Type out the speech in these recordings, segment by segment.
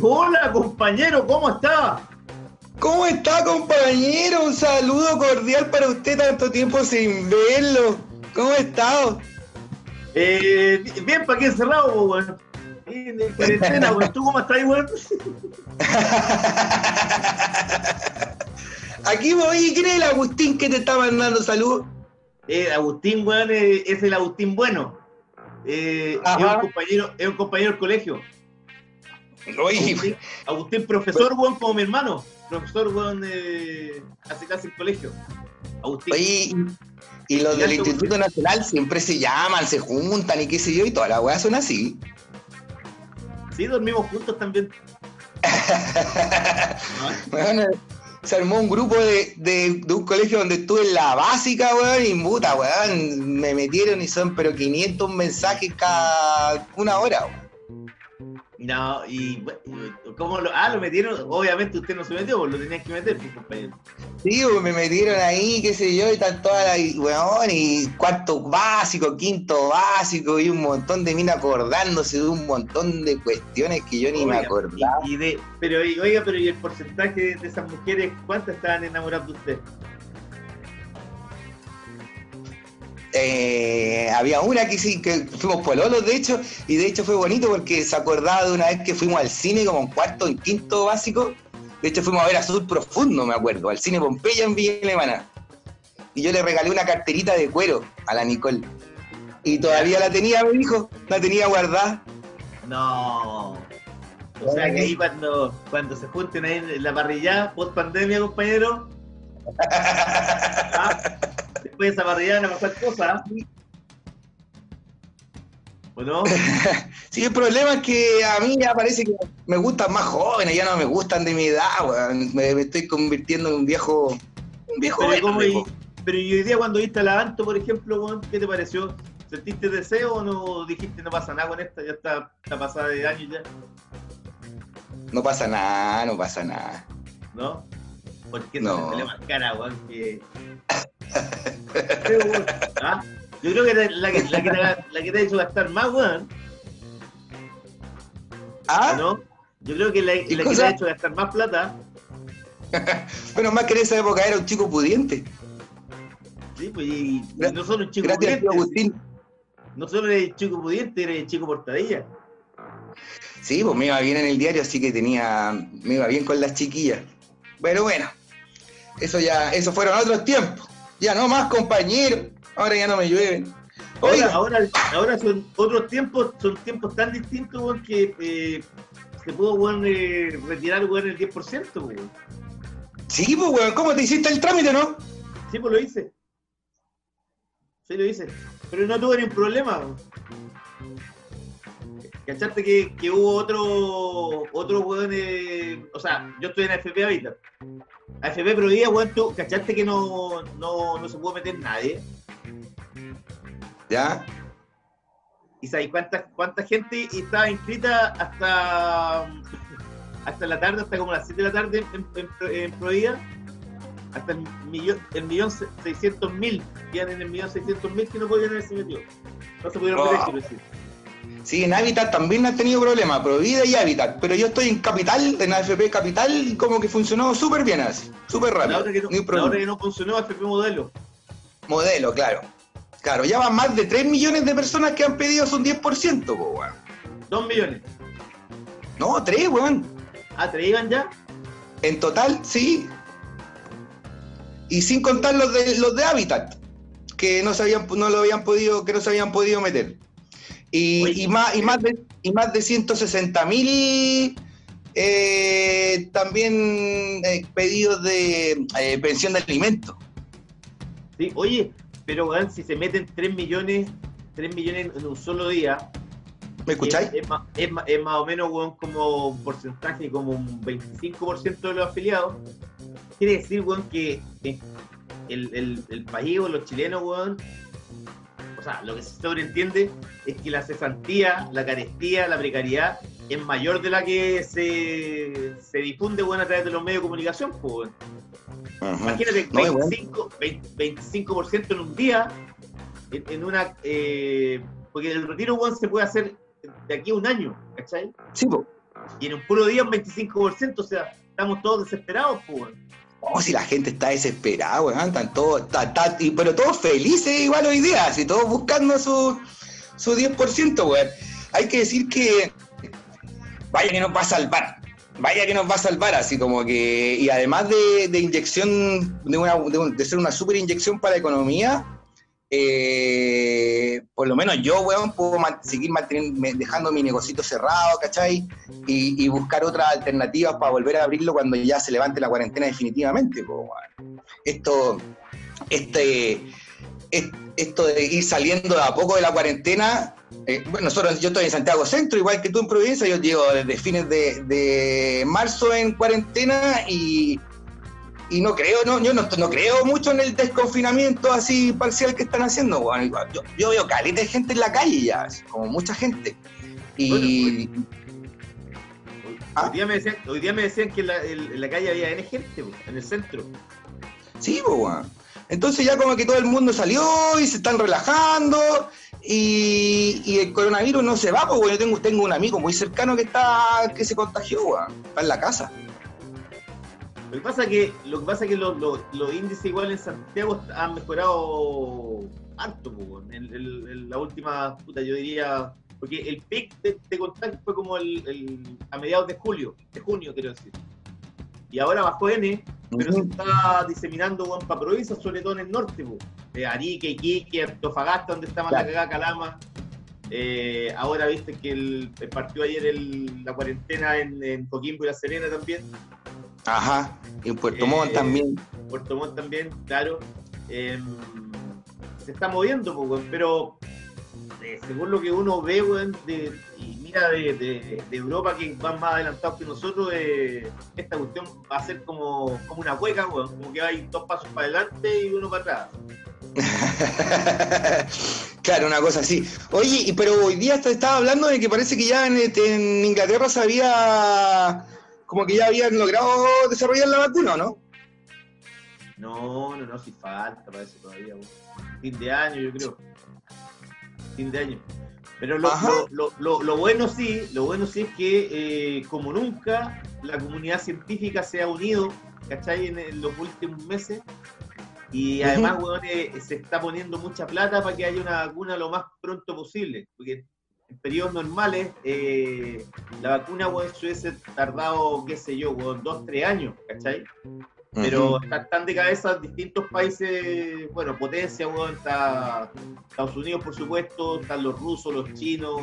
Hola compañero, ¿cómo está? ¿Cómo está, compañero? Un saludo cordial para usted, tanto tiempo sin verlo. ¿Cómo estado? Eh, bien, ¿para qué encerrado, weón? En en cuarentena, weón. ¿Tú cómo estás, weón? Aquí voy, ¿quién es el Agustín que te está mandando salud? Eh, Agustín, weón, eh, es el Agustín bueno. Eh, es, un compañero, es un compañero del colegio. Oye, Agustín, profesor, weón, como mi hermano. Profesor, weón, eh, hace casi el colegio. Agustín. oye, y los del Instituto Nacional siempre se llaman, se juntan y qué sé yo, y todas las weas son así. Sí, dormimos juntos también. Bueno, se armó un grupo de, de- de un colegio donde estuve en la básica, weón, y puta, weón, me metieron y son pero 500 mensajes cada una hora, weón. No, y ¿cómo lo, ah, lo metieron? Obviamente usted no se metió, pues lo tenían que meter, pues, compañero. Sí, weón, me metieron ahí, qué sé yo, y están todas las, y, weón, y cuarto básico, quinto básico, y un montón de minas acordándose de un montón de cuestiones que yo ni me acordaba. Y, y de, pero oiga, pero ¿y el porcentaje de esas mujeres cuántas estaban enamoradas de usted? Eh, había una que sí, que fuimos pololos, de hecho, y de hecho fue bonito porque se acordaba de una vez que fuimos al cine como en cuarto, en quinto básico. De hecho, fuimos a ver Azul Profundo, me acuerdo, al cine Pompeya en Villa Alemana. Y yo le regalé una carterita de cuero a la Nicole. Y todavía la tenía, me dijo, la tenía guardada. No. O sea que ahí cuando, cuando se junten ahí en la parrilla, post pandemia, compañero. ah, después de esa parrilla no mejor cosa. ¿ah? ¿O no? Sí, el problema es que a mí ya parece que me gustan más jóvenes, ya no me gustan de mi edad, weón. Me, me estoy convirtiendo en un viejo. Un viejo Pero, ¿cómo verde, y- pero y hoy día cuando viste a Lavanto, por ejemplo, ¿qué te pareció? ¿Sentiste deseo o no dijiste no pasa nada con esta? Ya está, está pasada de años ya, No pasa nada, no pasa nada. ¿no? Porque No. se salió más cara, weón, que... ¿ah? Yo creo que la que, la, que te, la que te ha hecho gastar más, weón, Ah, ¿no? Yo creo que la, la que te ha hecho gastar más plata, menos mal que en esa época era un chico pudiente. sí, pues, y, no solo un chico Gracias, pudiente, Agustín. no solo eres chico pudiente, eres chico portadilla. Sí, pues me iba bien en el diario, así que tenía. me iba bien con las chiquillas. Pero bueno, eso ya, eso fueron otros tiempos. Ya no más compañeros, ahora ya no me llueven. Ahora, Oiga, ahora, ahora son otros tiempos, son tiempos tan distintos, weón, que eh, se pudo, weón, eh, retirar, weón, el 10%, weón. sí, pues weón, ¿cómo te hiciste el trámite, no? Sí, pues lo hice. Sí, lo hice. Pero no tuve ni un problema, weón. ¿Cachaste que, que hubo otro, otro weón, eh, o sea, yo estoy en AFP Habitat. AFP Prohibida, weón, tú, ¿cachaste que no, no, no se pudo meter nadie? Ya, ¿Y sabes cuánta, cuánta gente estaba inscrita hasta, hasta la tarde, hasta como las 7 de la tarde en, en? Hasta el millón, el millón se- seiscientos mil, en el millón seiscientos mil que no podían haberse metido. No se pudieron Oh. meter, quiero decir. Sí, en Habitat también han tenido problemas, Provida y Habitat. Pero yo estoy en Capital, en AFP Capital, y como que funcionó súper bien así, súper La rápido. otra que no, la otra que no funcionó AFP Modelo. Modelo, claro. Claro, ya van más de 3 millones de personas que han pedido su 10%, po, weón. Dos millones. No, 3, weón. Ah, ¿te iban ya? En total, sí. Y sin contar los de los de Habitat, que no se habían, no lo habían podido, que no se habían podido meter. Y, Oye, y más, y, más de, y más de 160 mil eh, también eh, pedidos de eh, pensión de alimentos. Sí, oye, pero weón, si se meten 3 millones, 3 millones en un solo día, ¿Me escucháis? Es, es más, es más- es más o menos weón, como un porcentaje, como un 25% de los afiliados. Quiere decir, weón, que eh, el, el, el país o los chilenos, weón, o sea, lo que se sobreentiende es que la cesantía, la carestía, la precariedad es mayor de la que se, se difunde, weón, a través de los medios de comunicación, pues. Imagínate, No, igual. 25%, 20 25% en un día, en, en una. eh, porque el retiro one se puede hacer de aquí a un año, ¿cachai? Sí, po. Y en un puro día un 25%, o sea, estamos todos desesperados, pues. Oh, si la gente está desesperada, weón, están todos, y- pero todos felices igual hoy día, así todos buscando su, su 10%, weón. Hay que decir que vaya que nos va a salvar, vaya que nos va a salvar, así como que, y además de, de inyección, de, una, de, un- de ser una super inyección para la economía, eh, por lo menos yo, weón, puedo man- seguir dejando mi negocito cerrado, ¿cachai? Y, buscar otras alternativas para volver a abrirlo cuando ya se levante la cuarentena definitivamente. Esto, este, es- esto de ir saliendo de a poco de la cuarentena, eh, bueno, nosotros, yo estoy en Santiago Centro, igual que tú en Providencia, yo llevo desde fines de marzo en cuarentena y, y no creo, no, yo no, no creo mucho en el desconfinamiento así parcial que están haciendo. Igual, Yo, yo veo caleta de gente en la calle ya, como mucha gente. Y Hoy, ¿Ah? hoy día me decían, hoy día me decían que en la, en- en la calle había N gente, en el centro. Sí, pues. Entonces ya como que todo el mundo salió y se están relajando y, y el coronavirus no se va, pues, weón. Yo tengo, tengo un amigo muy cercano que está que se contagió, weón. Está en la casa. Lo que pasa que, lo que pasa que los, los- los índices igual en Santiago han mejorado harto, en, en- en la última, puta, yo diría, porque el pic de, de contagio fue como el, el- a mediados de julio, de junio quiero decir. Y ahora bajó N, pero se está diseminando weón, para provincias, sobre todo en el norte, po. de Arique, Iquique, Antofagasta, donde está más la cagada Calama. Eh, ahora viste que el, partió ayer el- la cuarentena en, en Coquimbo y La Serena también. Ajá. Y en Puerto Montt Eh, también. Puerto Montt también, claro. Eh, se está moviendo, pues, pero eh, según lo que uno ve, weón, de, y mira de, de- de Europa que van más adelantados que nosotros, eh, esta cuestión va a ser como, como una hueca, weón, como que hay dos pasos para adelante y uno para atrás. claro, una cosa así. Oye, pero hoy día te estaba hablando de que parece que ya en, este, en Inglaterra se había, como que ya habían logrado desarrollar la vacuna, ¿o ¿no? No, no, no, si falta para eso todavía. Fin de año, yo creo. Fin de año. Pero lo, lo, lo, lo- lo bueno sí, lo bueno sí es que eh, como nunca la comunidad científica se ha unido, ¿cachai? En, en los últimos meses. Y además, weón, eh, se está poniendo mucha plata para que haya una vacuna lo más pronto posible. Porque en periodos normales, eh, la vacuna, weón, se hubiese tardado, qué sé yo, weón, dos, tres años, ¿cachai? pero Ujú. están, están de cabeza distintos países, bueno, potencia, weón, está Estados Unidos, por supuesto, están los rusos, los chinos,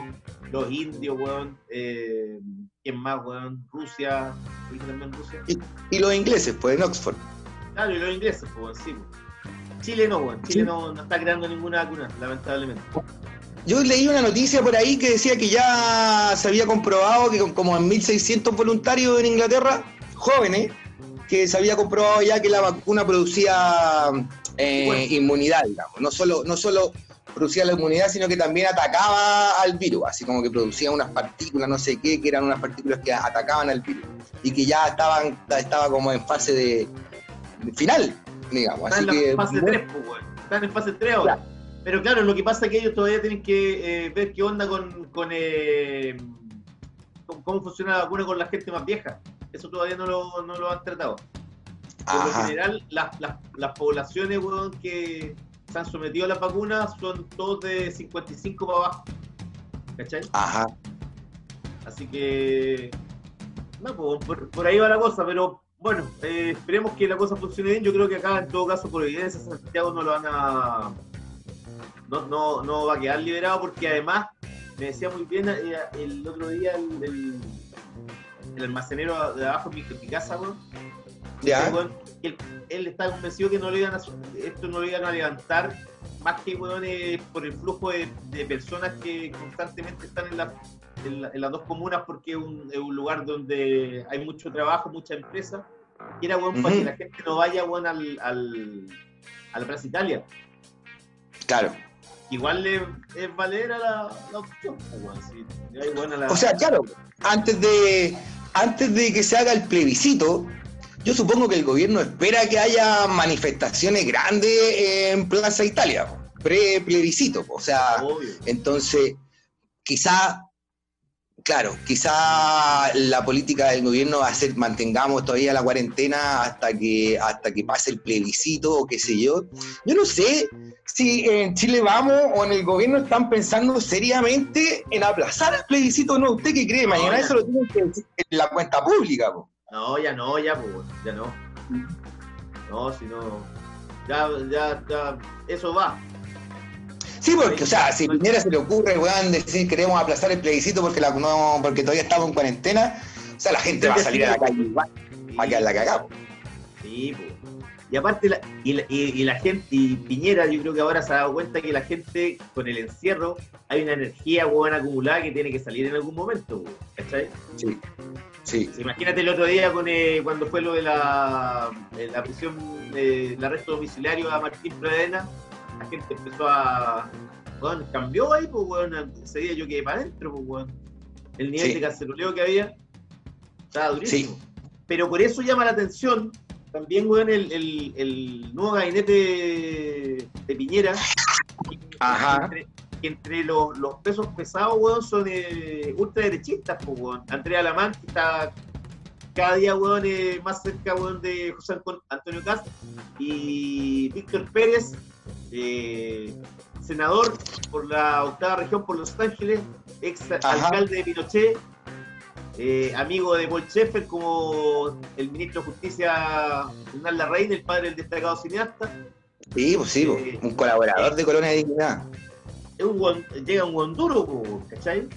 los indios, weón, eh, ¿quién más, weón? Rusia, ¿viste también Rusia? Y los ingleses, pues, en Oxford. Claro, y los ingleses, pues, sí. weón. Chile no, weón, Chile no, no está creando ninguna vacuna, lamentablemente. Yo leí una noticia por ahí que decía que ya se había comprobado que con- como en 1.600 voluntarios en Inglaterra, jóvenes, que se había comprobado ya que la vacuna producía eh, Bueno. inmunidad, digamos. No solo, no solo producía la inmunidad, sino que también atacaba al virus, así como que producía unas partículas, no sé qué, que eran unas partículas que atacaban al virus. Y que ya estaban, estaba como en fase de, de final, digamos. Están Así en que, fase 3, pues. Están en fase 3 ahora. Pero claro, lo que pasa es que ellos todavía tienen que eh, ver qué onda con, con, eh, con cómo funciona la vacuna con la gente más vieja. Eso todavía no lo, no lo han tratado. Por lo general, las, las, las poblaciones weón, que se han sometido a las vacunas son todos de 55 para abajo. ¿Cachai? Ajá. Así que. No, por, por ahí va la cosa, pero bueno, eh, esperemos que la cosa funcione bien. Yo creo que acá, en todo caso, Providencia, Santiago no lo van a. No, no, no va a quedar liberado porque además me decía muy bien eh, el otro día el, el, el almacenero de abajo en mi, casa, weón. Ya. Él, él estaba convencido que no lo iban a, esto no lo iban a levantar más que weón, eh, por el flujo de, de personas que constantemente están en, la- en la- en las dos comunas porque es un, es un lugar donde hay mucho trabajo, mucha empresa. Y era weón, para Ujú. que la gente no vaya weón, al, al, a la Plaza Italia. Claro. Igual le, es valera la, la opción. pues, buena la- O sea, claro, antes de, antes de que se haga el plebiscito, yo supongo que el gobierno espera que haya manifestaciones grandes en Plaza Italia, pre-plebiscito. O sea, Obvio. entonces, quizá, claro, quizá la política del gobierno va a ser mantengamos todavía la cuarentena hasta que, hasta que pase el plebiscito o qué sé yo. Yo no sé si en Chile vamos o en el gobierno están pensando seriamente en aplazar el plebiscito o no. ¿Usted qué cree? Mañana eso lo tienen que decir en la cuenta pública. po. No, ya no, ya, pues, ya no. No, si no. Ya, ya, ya, eso va. Sí, porque, o sea, si Piñera se le ocurre, weón, decir queremos aplazar el plebiscito porque, la, no, porque todavía estamos en cuarentena, o sea, la gente va a salir a la calle igual, va a quedar la cagada. po. Sí, pues. Y aparte, la, y, la, y- y la gente, y Piñera, yo creo que ahora se ha dado cuenta que la gente, con el encierro, hay una energía buena acumulada que tiene que salir en algún momento, weón, ¿cachai? Sí, sí. Imagínate el otro día con, eh, cuando fue lo de la, eh, la prisión, eh, el arresto domiciliario a Martín Pradena, la gente empezó a. Bueno, cambió ahí, pues, weón. Ese día yo quedé para adentro, pues, weón. El nivel Sí. de canceroleo que había estaba durísimo. Pero por eso llama la atención también, weón, el, el, el nuevo gabinete de Piñera. que- Ajá. Entre, los, los pesos pesados, weón, son eh, ultraderechistas, pues, weón. Andrea Lamán, que está cada día, weón, eh, más cerca, weón, de José Anton- Antonio Cast. Y Víctor Pérez, eh, senador por la octava región por Los Ángeles, ex Ajá. alcalde de Pinochet, eh, amigo de Paul Schaeffer como el ministro de Justicia Hernán Larraín, el padre del destacado cineasta. Sí, pues sí, po. un colaborador de Colonia de Dignidad. Es un llega un guan duro, ¿cachai?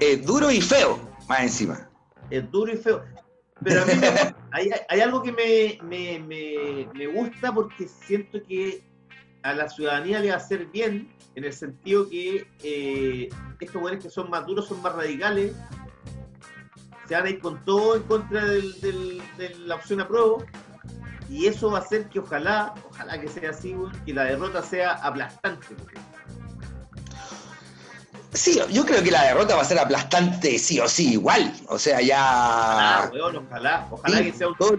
Es duro y feo, más encima. Es duro y feo. Pero a mí me hay, hay algo que me, me, me, me gusta porque siento que a la ciudadanía le va a hacer bien en el sentido que eh, estos güeyes que son más duros, son más radicales, van a ir con todo en contra del, del- de la opción apruebo y eso va a hacer que ojalá, ojalá que sea así, que la derrota sea aplastante. Sí, yo creo que la derrota va a ser aplastante sí o sí, igual. O sea, Ah, ya. weón, ojalá, ojalá Sí, que sea un, todo-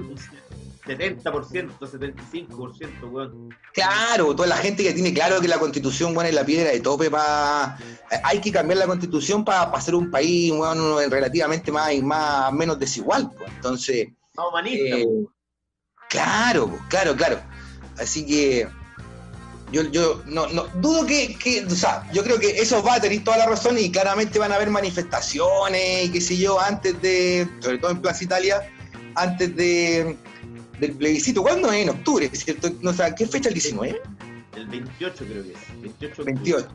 70%, 75%, weón. Claro, toda la gente que tiene claro que la constitución, bueno, es la piedra de tope para. Hay que cambiar la constitución para hacer un país, bueno, relativamente más, más menos desigual. pues. Entonces, Más humanista, eh, weón. claro, pues, claro, claro. Así que yo, yo no, no dudo que, que, o sea, yo creo que eso va a tener toda la razón y claramente van a haber manifestaciones y qué sé yo, antes de, sobre todo en Plaza Italia, antes de del plebiscito. ¿Cuándo es? En octubre, ¿cierto? No, sé, ¿Qué fecha el 19? El 28 creo que es. 28. 28.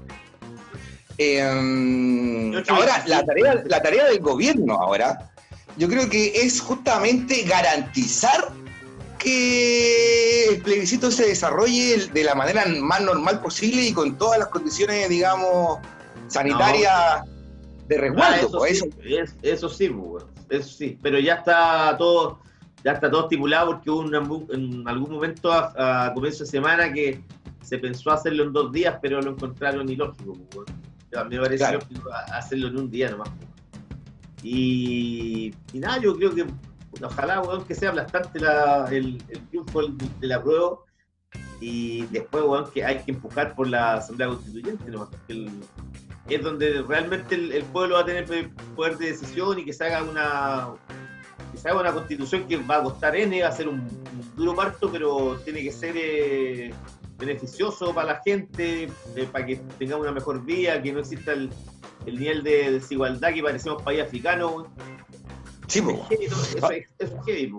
Eh, 28, ahora, 26. la tarea, la tarea del gobierno ahora, yo creo que es justamente garantizar que el plebiscito se desarrolle de la manera más normal posible y con todas las condiciones, digamos, sanitarias de Ah, resguardo. eso, pues, sí, eso. es- eso sí, pues. Eso sí. Pero ya está todo. Ya está todo estipulado porque hubo un- en algún momento a, a comienzo de semana que se pensó hacerlo en dos días, pero lo encontraron ilógico. pues, weón. Ya Me parece Claro. lógico a- hacerlo en un día nomás. pues. Y, y nada, yo creo que ojalá weón, que sea aplastante la- el, el triunfo de la prueba y después weón, que hay que empujar por la Asamblea Constituyente nomás, el- es donde realmente el, el pueblo va a tener poder de decisión y que se haga una haga una constitución que va a costar N, va a ser un, un duro parto, pero tiene que ser eh, beneficioso para la gente, eh, para que tengamos una mejor vida, que no exista el, el nivel de desigualdad que parecemos país africano. Sí, pues. Es. Eso es, eso es heavy.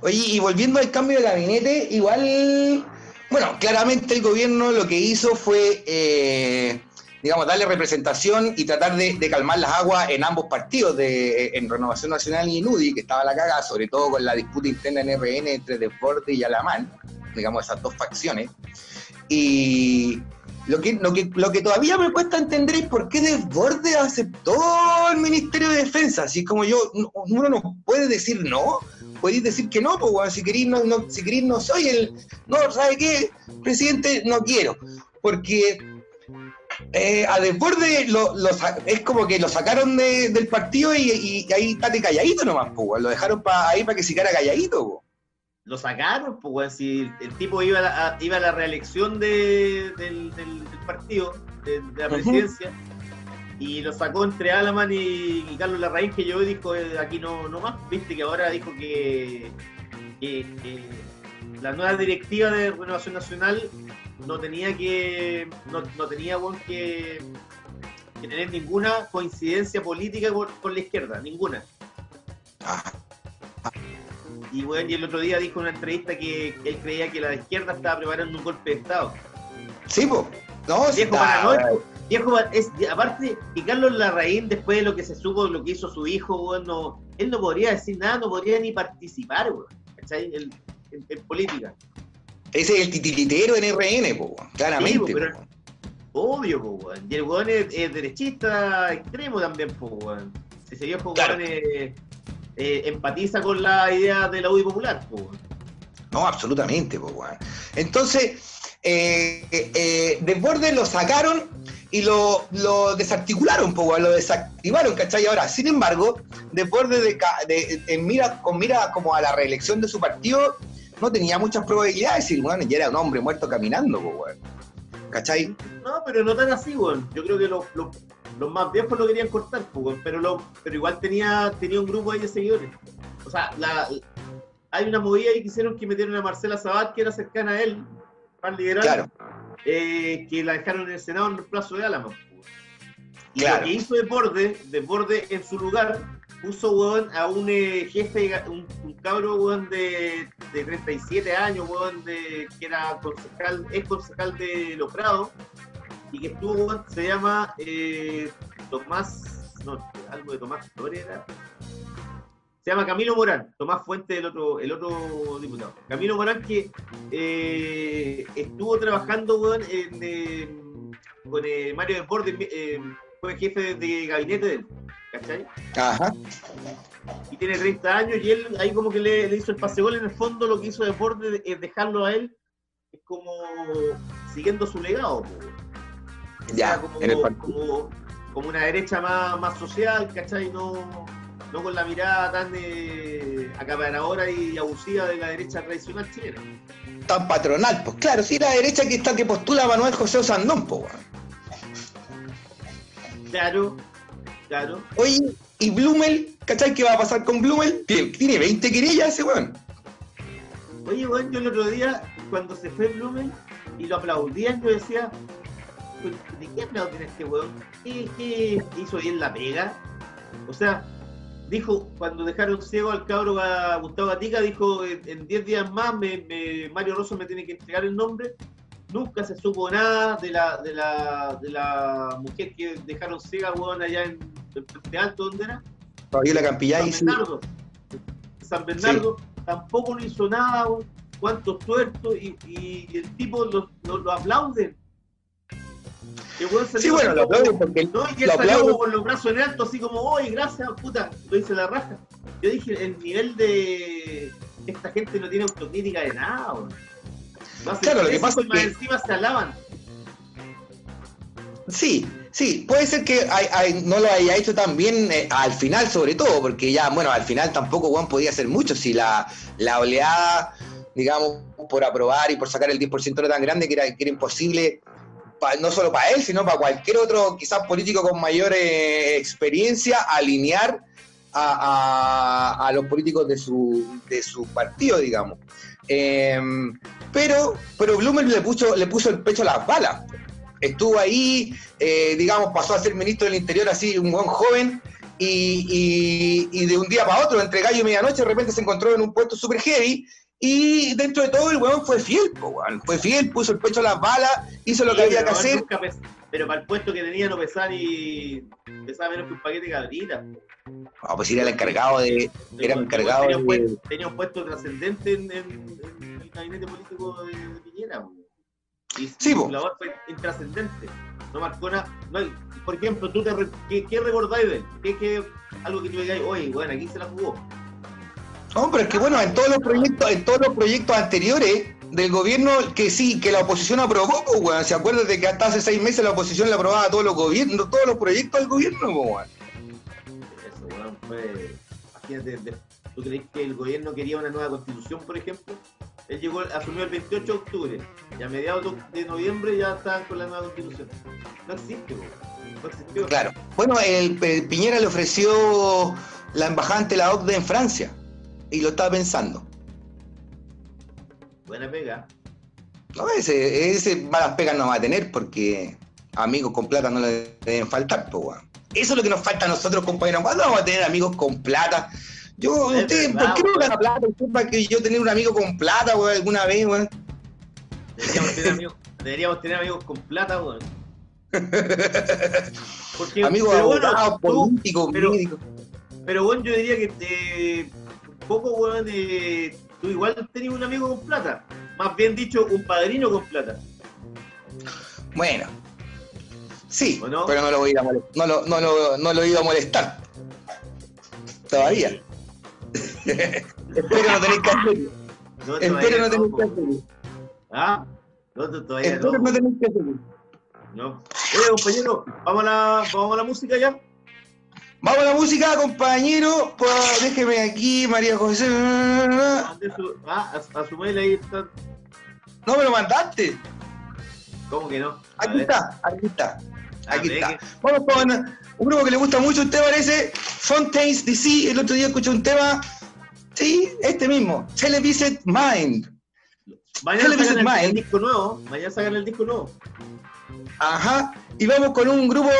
Oye, y volviendo al cambio de gabinete, igual, bueno, claramente el gobierno lo que hizo fue eh, digamos, darle representación y tratar de, calmar las aguas en ambos partidos, de, en Renovación Nacional y en UDI, que estaba la cagada, sobre todo con la disputa interna en RN entre Desborde y Alamán, digamos, esas dos facciones. Y lo que, lo que, lo que todavía me cuesta entender es por qué Desborde aceptó el Ministerio de Defensa, así como yo, uno no puede decir no, podéis decir que no, pues, si queréis no, no, si no soy el, no, ¿sabe qué? Presidente, no quiero, porque eh, a Desborde lo, es como que lo sacaron del partido y, ahí está de calladito nomás, pues, lo dejaron ahí para que se quedara calladito. Lo sacaron, pues, si el, tipo iba a, la, iba a la reelección del, partido, de, la presidencia, y lo sacó entre Alaman y, Carlos Larraín, que yo dijo, eh, aquí no, no más, viste que ahora dijo que, la nueva directiva de Renovación Nacional no tenía que no, tenía que, tener ninguna coincidencia política con, la izquierda, ninguna. Y bueno, y el otro día dijo en una entrevista que, él creía que la izquierda estaba preparando un golpe de Estado. Sí, pues. No, viejo paranoico. Viejo, es, aparte, y Carlos Larraín, después de lo que se supo, lo que hizo su hijo, bueno, él no podría decir nada, no podría ni participar. En, política. Ese es el titiritero en RN, claramente. obvio, po, y el weón es, derechista extremo también, po, Ese viejo claro. eh, empatiza con la idea de la UDI popular, po. No, absolutamente, po, Entonces, eh, eh, Desbordes lo sacaron y lo, desarticularon, pues, lo desactivaron, ¿cachai? Ahora, sin embargo, Desbordes de, mira, con mira como a la reelección de su partido, no tenía muchas probabilidades y bueno, ya era un hombre muerto caminando, pues, ¿cachai? No, pero no tan así, weón. Yo creo que los, los, más viejos lo querían cortar, pues, pero, lo, pero igual tenía, tenía un grupo ahí de seguidores. O sea, la, hay una movida ahí que hicieron que metieron a Marcela Sabat, que era cercana a él, pan liberal, eh, que la dejaron en el Senado en el plazo de Álamo. Y lo que hizo Desborde, Borde en su lugar, puso a un eh, jefe, un, cabro de, de, 37 años, de, que era concejal, es concejal de Logrado, y que estuvo, se llama eh, Tomás, no, algo de Tomás Torera, se llama Camilo Morán, Tomás Fuente, el otro, el otro diputado. Camilo Morán que eh, estuvo trabajando con eh, Mario Desbordes, fue jefe de, gabinete de él, ¿cachai? Ajá. Y tiene 30 años y él ahí como que le, hizo el paseo en el fondo lo que hizo Desbordes es dejarlo a él es como siguiendo su legado. Ya, como, como, una derecha más, más social, ¿cachai? No no con la mirada tan eh, acaparadora y abusiva de la derecha tradicional chilena. Tan patronal, pues claro, sí, la derecha que está que postula Manuel José Osandón, pues. Claro, claro. Oye, ¿y Blumel? ¿Cachai qué va a pasar con Blumel? Tiene 20 querellas ese weón. Oye, weón, yo el otro día, cuando se fue Blumel y lo aplaudían, yo decía, ¿de qué aplauden este weón? ¿Qué, ¿Qué hizo bien la pega? O sea, dijo, cuando dejaron ciego al cabro a Gustavo Gatica, dijo, en 10 días más Mario Rosso me tiene que entregar el nombre. Nunca se supo nada de la, de la, de la mujer que dejaron ciega, weón, allá en el Alto, ¿dónde era? la Campillá San Bernardo. San Bernardo tampoco no hizo nada, cuántos tuertos, y, y, el tipo lo, lo, lo aplauden sí, bueno, lo aplaudo porque. No, y él salió con los brazos en alto, así como, oye, gracias, puta, lo hice la raja. Yo dije, el nivel de. Esta gente no tiene autocrítica de nada, Claro, lo que pasa es que. encima se alaban. Sí, sí, puede ser que no lo haya hecho tan bien eh, al final, sobre todo, porque ya, bueno, al final tampoco Juan podía hacer mucho. Si la, oleada, digamos, por aprobar y por sacar el 10% era tan grande que era, que era imposible no solo para él, sino para cualquier otro, quizás político con mayor eh, experiencia, alinear a, los políticos de su, de su partido, digamos. Em, pero, pero Blumer le puso, le puso el pecho a las balas. Estuvo ahí, eh, digamos, pasó a ser ministro del Interior así, un buen joven, y, y, de un día para otro, entre gallo y medianoche, de repente se encontró en un puesto super heavy y dentro de todo el weón fue fiel, weón. Fue fiel, puso el pecho a las balas, hizo lo que había que hacer. pero para el puesto que tenía no pesaba ni. pesaba menos que un paquete de cabritas. Ah, pues era el encargado de. Era el encargado tenía, un de. puesto, tenía un puesto trascendente en, en- en el gabinete político de, de Piñera. Y Sí, su labor fue intrascendente. No marcó nada. No, hay- por ejemplo, ¿tú te re- ¿qué, qué recordáis de él? ¿Qué, qué, algo que tú digáis, oye, bueno, aquí se la jugó. Pero es que bueno, en todos los proyectos, en todos los proyectos anteriores del gobierno que sí, que la oposición aprobó, pues, weón. ¿Se acuerdan de que hasta hace seis meses la oposición le aprobaba todos los gobiernos, todos los proyectos del gobierno, weón? Eso, weón, fue. Imagínate, ¿tú crees que el gobierno quería una nueva constitución, por ejemplo? Él llegó, asumió el 28 de octubre y a mediados de noviembre ya estaban con la nueva constitución. No existe. No existió. Claro. Bueno, el, el Piñera le ofreció la embajada ante la OCDE en Francia y lo estaba pensando. Buena pega. No, ese, ese malas pegas no va a tener porque amigos con plata no le deben faltar, pues. Eso es lo que nos falta a nosotros, compañeros. ¿Cuándo vamos a tener amigos con plata? Yo, usted, ¿por qué no weón. gana plata? Para que yo tener un amigo con plata, weón, alguna vez, weón. Deberíamos tener amigos, deberíamos tener amigos con plata, weón. Porque, Amigos pero bueno, abogados, tú- políticos, pero- médicos. Pero bueno, yo diría que eh, un poco, weón, eh, tú igual tenías un amigo con plata. Más bien dicho, un padrino con plata. Bueno. Sí, pero no lo voy a molestar. No lo, no lo, no lo iba a molestar. Todavía. Espero no que hacerlo. No, Espero no que hacerlo. ¿Ah? No, to- todavía Espero no. que hacerlo. no. Oye, compañero, ¿vamos a, la, ¿vamos a la música ya? Vamos a la música, compañero. Pues, déjeme aquí, María José. Ah, a, su mail ahí está. No me lo mandaste. ¿Cómo que no? A Aquí ver. está, aquí está. Aquí Ah, está. Vamos con un grupo que le gusta mucho a usted, parece. Fontaines DC. El otro día escuché un tema. Sí, este mismo. Televisit Mind. Mañana sacan el, el Mind. disco nuevo. Mañana sacan el disco nuevo. Ajá. Y vamos con un grupo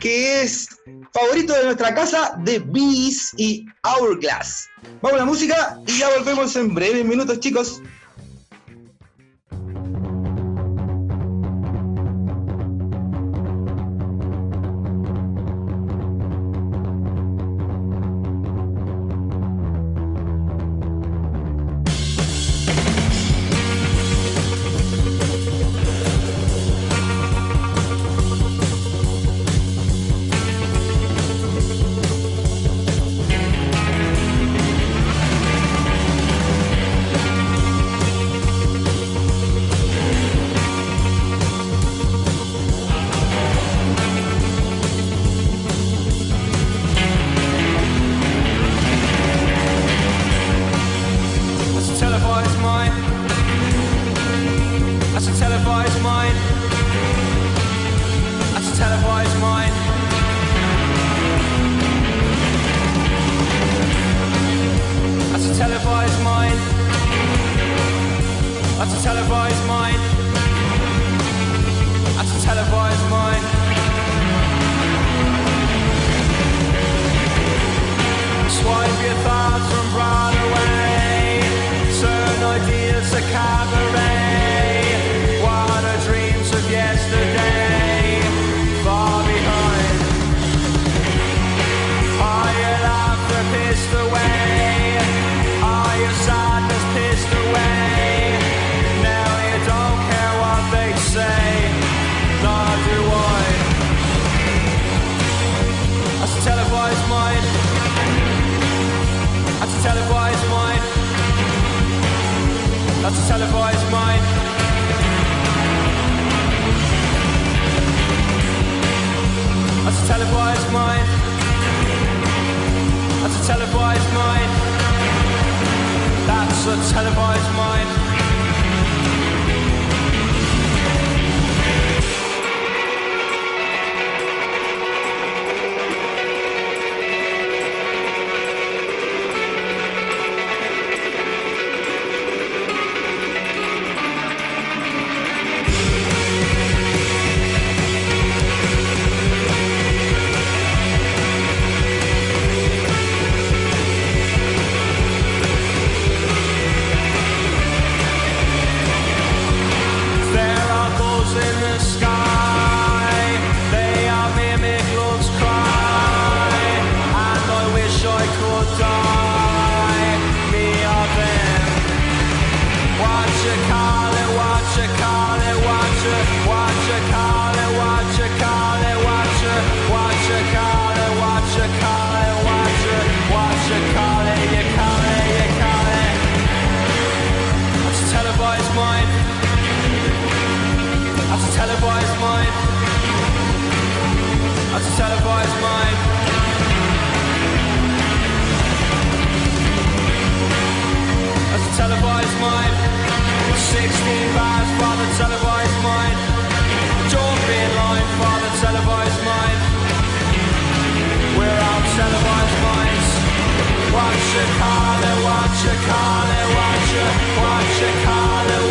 que es favorito de nuestra casa, The Bees y Hourglass. Vamos a la música y ya volvemos en breves minutos, chicos. televised mind. As a televised mind. 16 bars televised mind. Televised mind. We're all televised minds. Watch your car, watch your watch your, watch your car,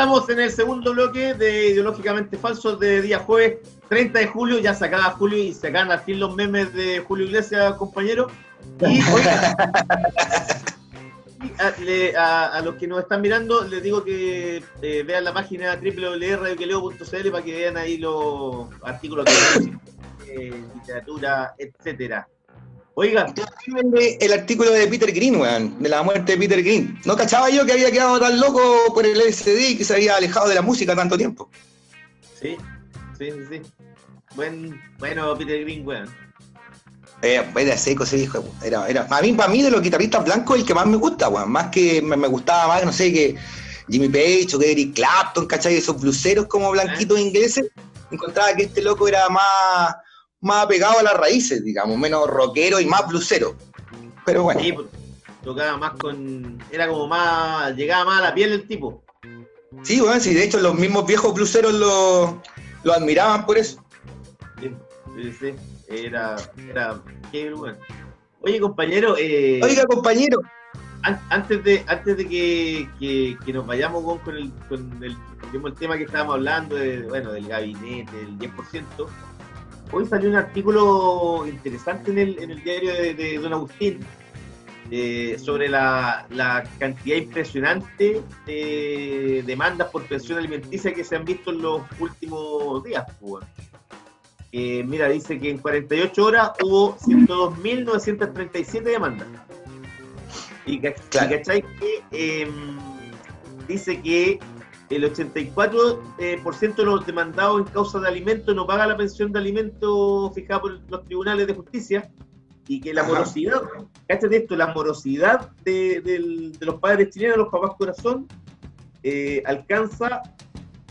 estamos en el segundo bloque de Ideológicamente Falsos de día jueves 30 de julio. Ya se acaba julio y se acaban al fin los memes de Julio Iglesias, compañero. Y oiga, a, le- a- a los que nos están mirando, les digo que eh, vean la página www.radioqueleo.cl para que vean ahí los artículos de eh, literatura, etcétera. Oiga, el artículo de Peter Green, weón, de la muerte de Peter Green. No cachaba yo que había quedado tan loco por el LSD y que se había alejado de la música tanto tiempo. sí, sí, sí. Buen, bueno, Peter Green, weón. Eh, era seco ese hijo, weón. era, era, a mí, para mí de los guitarristas blancos el que más me gusta, weón. Más que me, me gustaba más, no sé, que Jimmy Page o que Eric Clapton, ¿cachai? Esos bluseros como blanquitos ingleses. Encontraba que este loco era más, más apegado a las raíces, digamos, menos rockero y más blusero. Pero bueno, Sí, pues, tocaba más con. Era como más. Llegaba más a la piel del tipo. sí, weón, sí, de hecho los mismos viejos bluseros lo, lo admiraban por eso. Sí, sí. Era. Era. Qué bueno. Oye, compañero, eh, Oiga, compañero, an- antes de antes de que, que- que nos vayamos con, con el, con el, el tema que estábamos hablando, de, bueno, del gabinete, del 10%, hoy salió un artículo interesante en el, en el diario de, de Don Agustín eh, sobre la, la cantidad impresionante de demandas por pensión alimenticia que se han visto en los últimos días. pues. Eh, mira, dice que en 48 horas hubo 102.937 demandas. Y, ca- y Claro. cachai que em, dice que el 84% eh, por ciento de los demandados en causa de alimentos no paga la pensión de alimentos fijada por los tribunales de justicia y que la Ajá. morosidad, cáchate esto, la morosidad de los padres chilenos, los papás corazón, eh, alcanza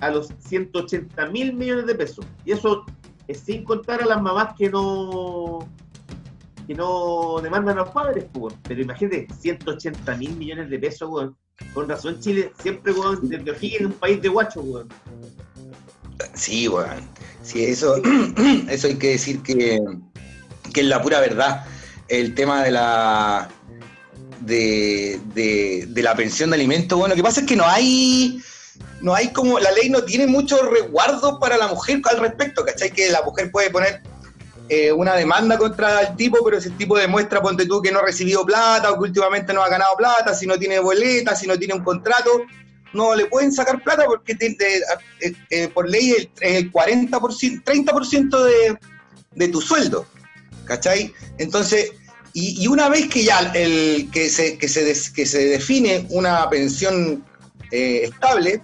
a los 180 mil millones de pesos. Y eso es sin contar a las mamás que no que no demandan a los padres, pues, pero imagínate, 180 mil millones de pesos, weón. Con razón Chile siempre, weón, refugia en un país de guachos, weón. Sí, weón. Sí, eso, eso hay que decir que, que es la pura verdad. El tema de la de, de- de la pensión de alimentos, bueno, lo que pasa es que no hay, no hay como, la ley no tiene mucho resguardo para la mujer al respecto, ¿cachai? Que la mujer puede poner eh, una demanda contra el tipo, pero si el tipo demuestra, ponte tú, que no ha recibido plata o que últimamente no ha ganado plata, si no tiene boleta, si no tiene un contrato, no le pueden sacar plata porque eh, eh, por ley el, el 40%, 30% de, de tu sueldo, ¿cachai? Entonces, y, y una vez que ya el, que, se, que, se des- que se define una pensión estable,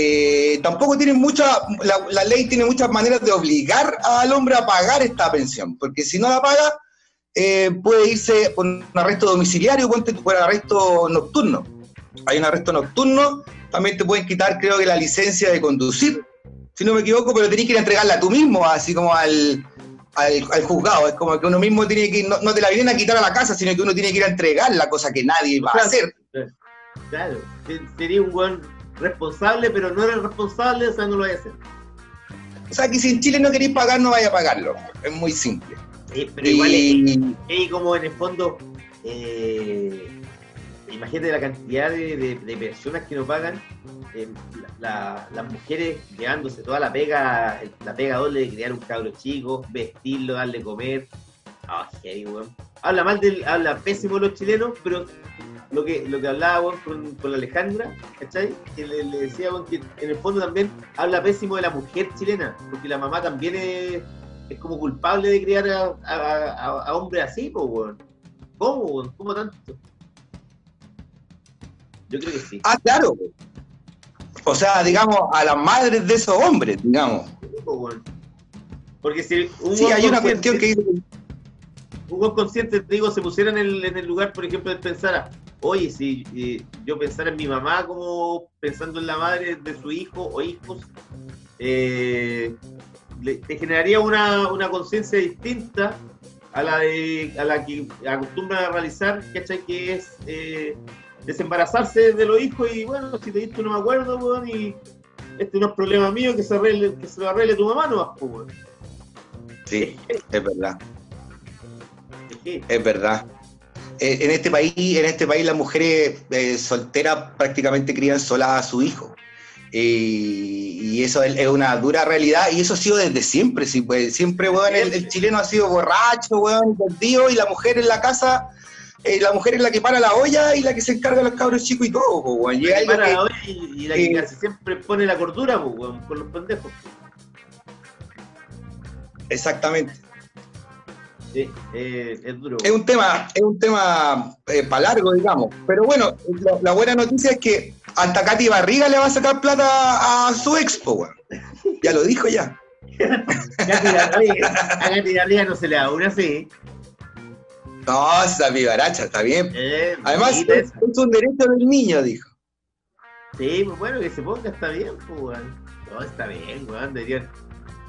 eh, tampoco tiene mucha, la, la ley tiene muchas maneras de obligar al hombre a pagar esta pensión, porque si no la paga, eh, puede irse por un arresto domiciliario, tú, por arresto nocturno. Hay un arresto nocturno, también te pueden quitar, creo que la licencia de conducir, si no me equivoco, pero tenés que ir a entregarla tú mismo, así como al, al, al juzgado. Es como que uno mismo tiene que ir, no, no te la vienen a quitar a la casa, sino que uno tiene que ir a entregarla, cosa que nadie va a hacer. Claro, se- sería un weón responsable, pero no eres responsable, o sea, no lo voy a hacer. O sea, que si en Chile no queréis pagar, no vaya a pagarlo. Es muy simple. Eh, pero igual es, Y- es como en el fondo, eh, imagínate la cantidad de, de- de personas que no pagan, eh, la- la- las mujeres llevándose toda la pega, la pega doble de criar un cabro chico, vestirlo, darle comer. Ah, heavy, weón. Habla mal del, habla pésimo de los chilenos, pero lo que, lo que hablaba weón, con, con la Alejandra, ¿cachai? Que le, le decía weón, que en el fondo también habla pésimo de la mujer chilena, porque la mamá también es, es como culpable de criar a, a, a- a hombres así, pues, weón. ¿Cómo, weón? ¿Cómo tanto? Yo creo que sí. Ah, claro. O sea, digamos, a las madres de esos hombres, digamos. Sí, weón. Porque si un Sí, hay una cuestión que dice buen consciente, te digo, se pusiera en el, lugar, por ejemplo, de pensar, oye, si eh, yo pensara en mi mamá como pensando en la madre de su hijo o hijos, eh, te generaría una, una conciencia distinta a la de a la que acostumbran a realizar, ¿cachai? Que es eh, desembarazarse de los hijos y bueno, si te diste no me acuerdo, weón, y este no es problema mío, que se arregle, que se lo arregle tu mamá no pues, weón. Sí, es verdad, Sí. es verdad. eh, en este país, en este país las mujeres eh, solteras prácticamente crían solas a su hijo. Y, y eso es, es una dura realidad, y eso ha sido desde siempre, sí, pues, siempre, weón, el, el chileno ha sido borracho, weón, perdido, y la mujer en la casa, eh, la mujer es la que para la olla y la que se encarga de los cabros chicos y todo, pues, weón. Y la que eh, casi siempre pone la cordura, pues, weón, por los pendejos. exactamente. Sí, eh, es duro. Es un tema, es un tema para largo, digamos. Pero bueno, la, la buena noticia es que hasta Katy Barriga le va a sacar plata a su expo, weón. Ya lo dijo ya. A Katy Garriga no se le da una así. No, esa vivaracha, está bien. Eh, Además, es un derecho del niño, dijo. Sí, pues bueno, que se ponga, está bien, pues, weón. No, está bien, weón. Deberían,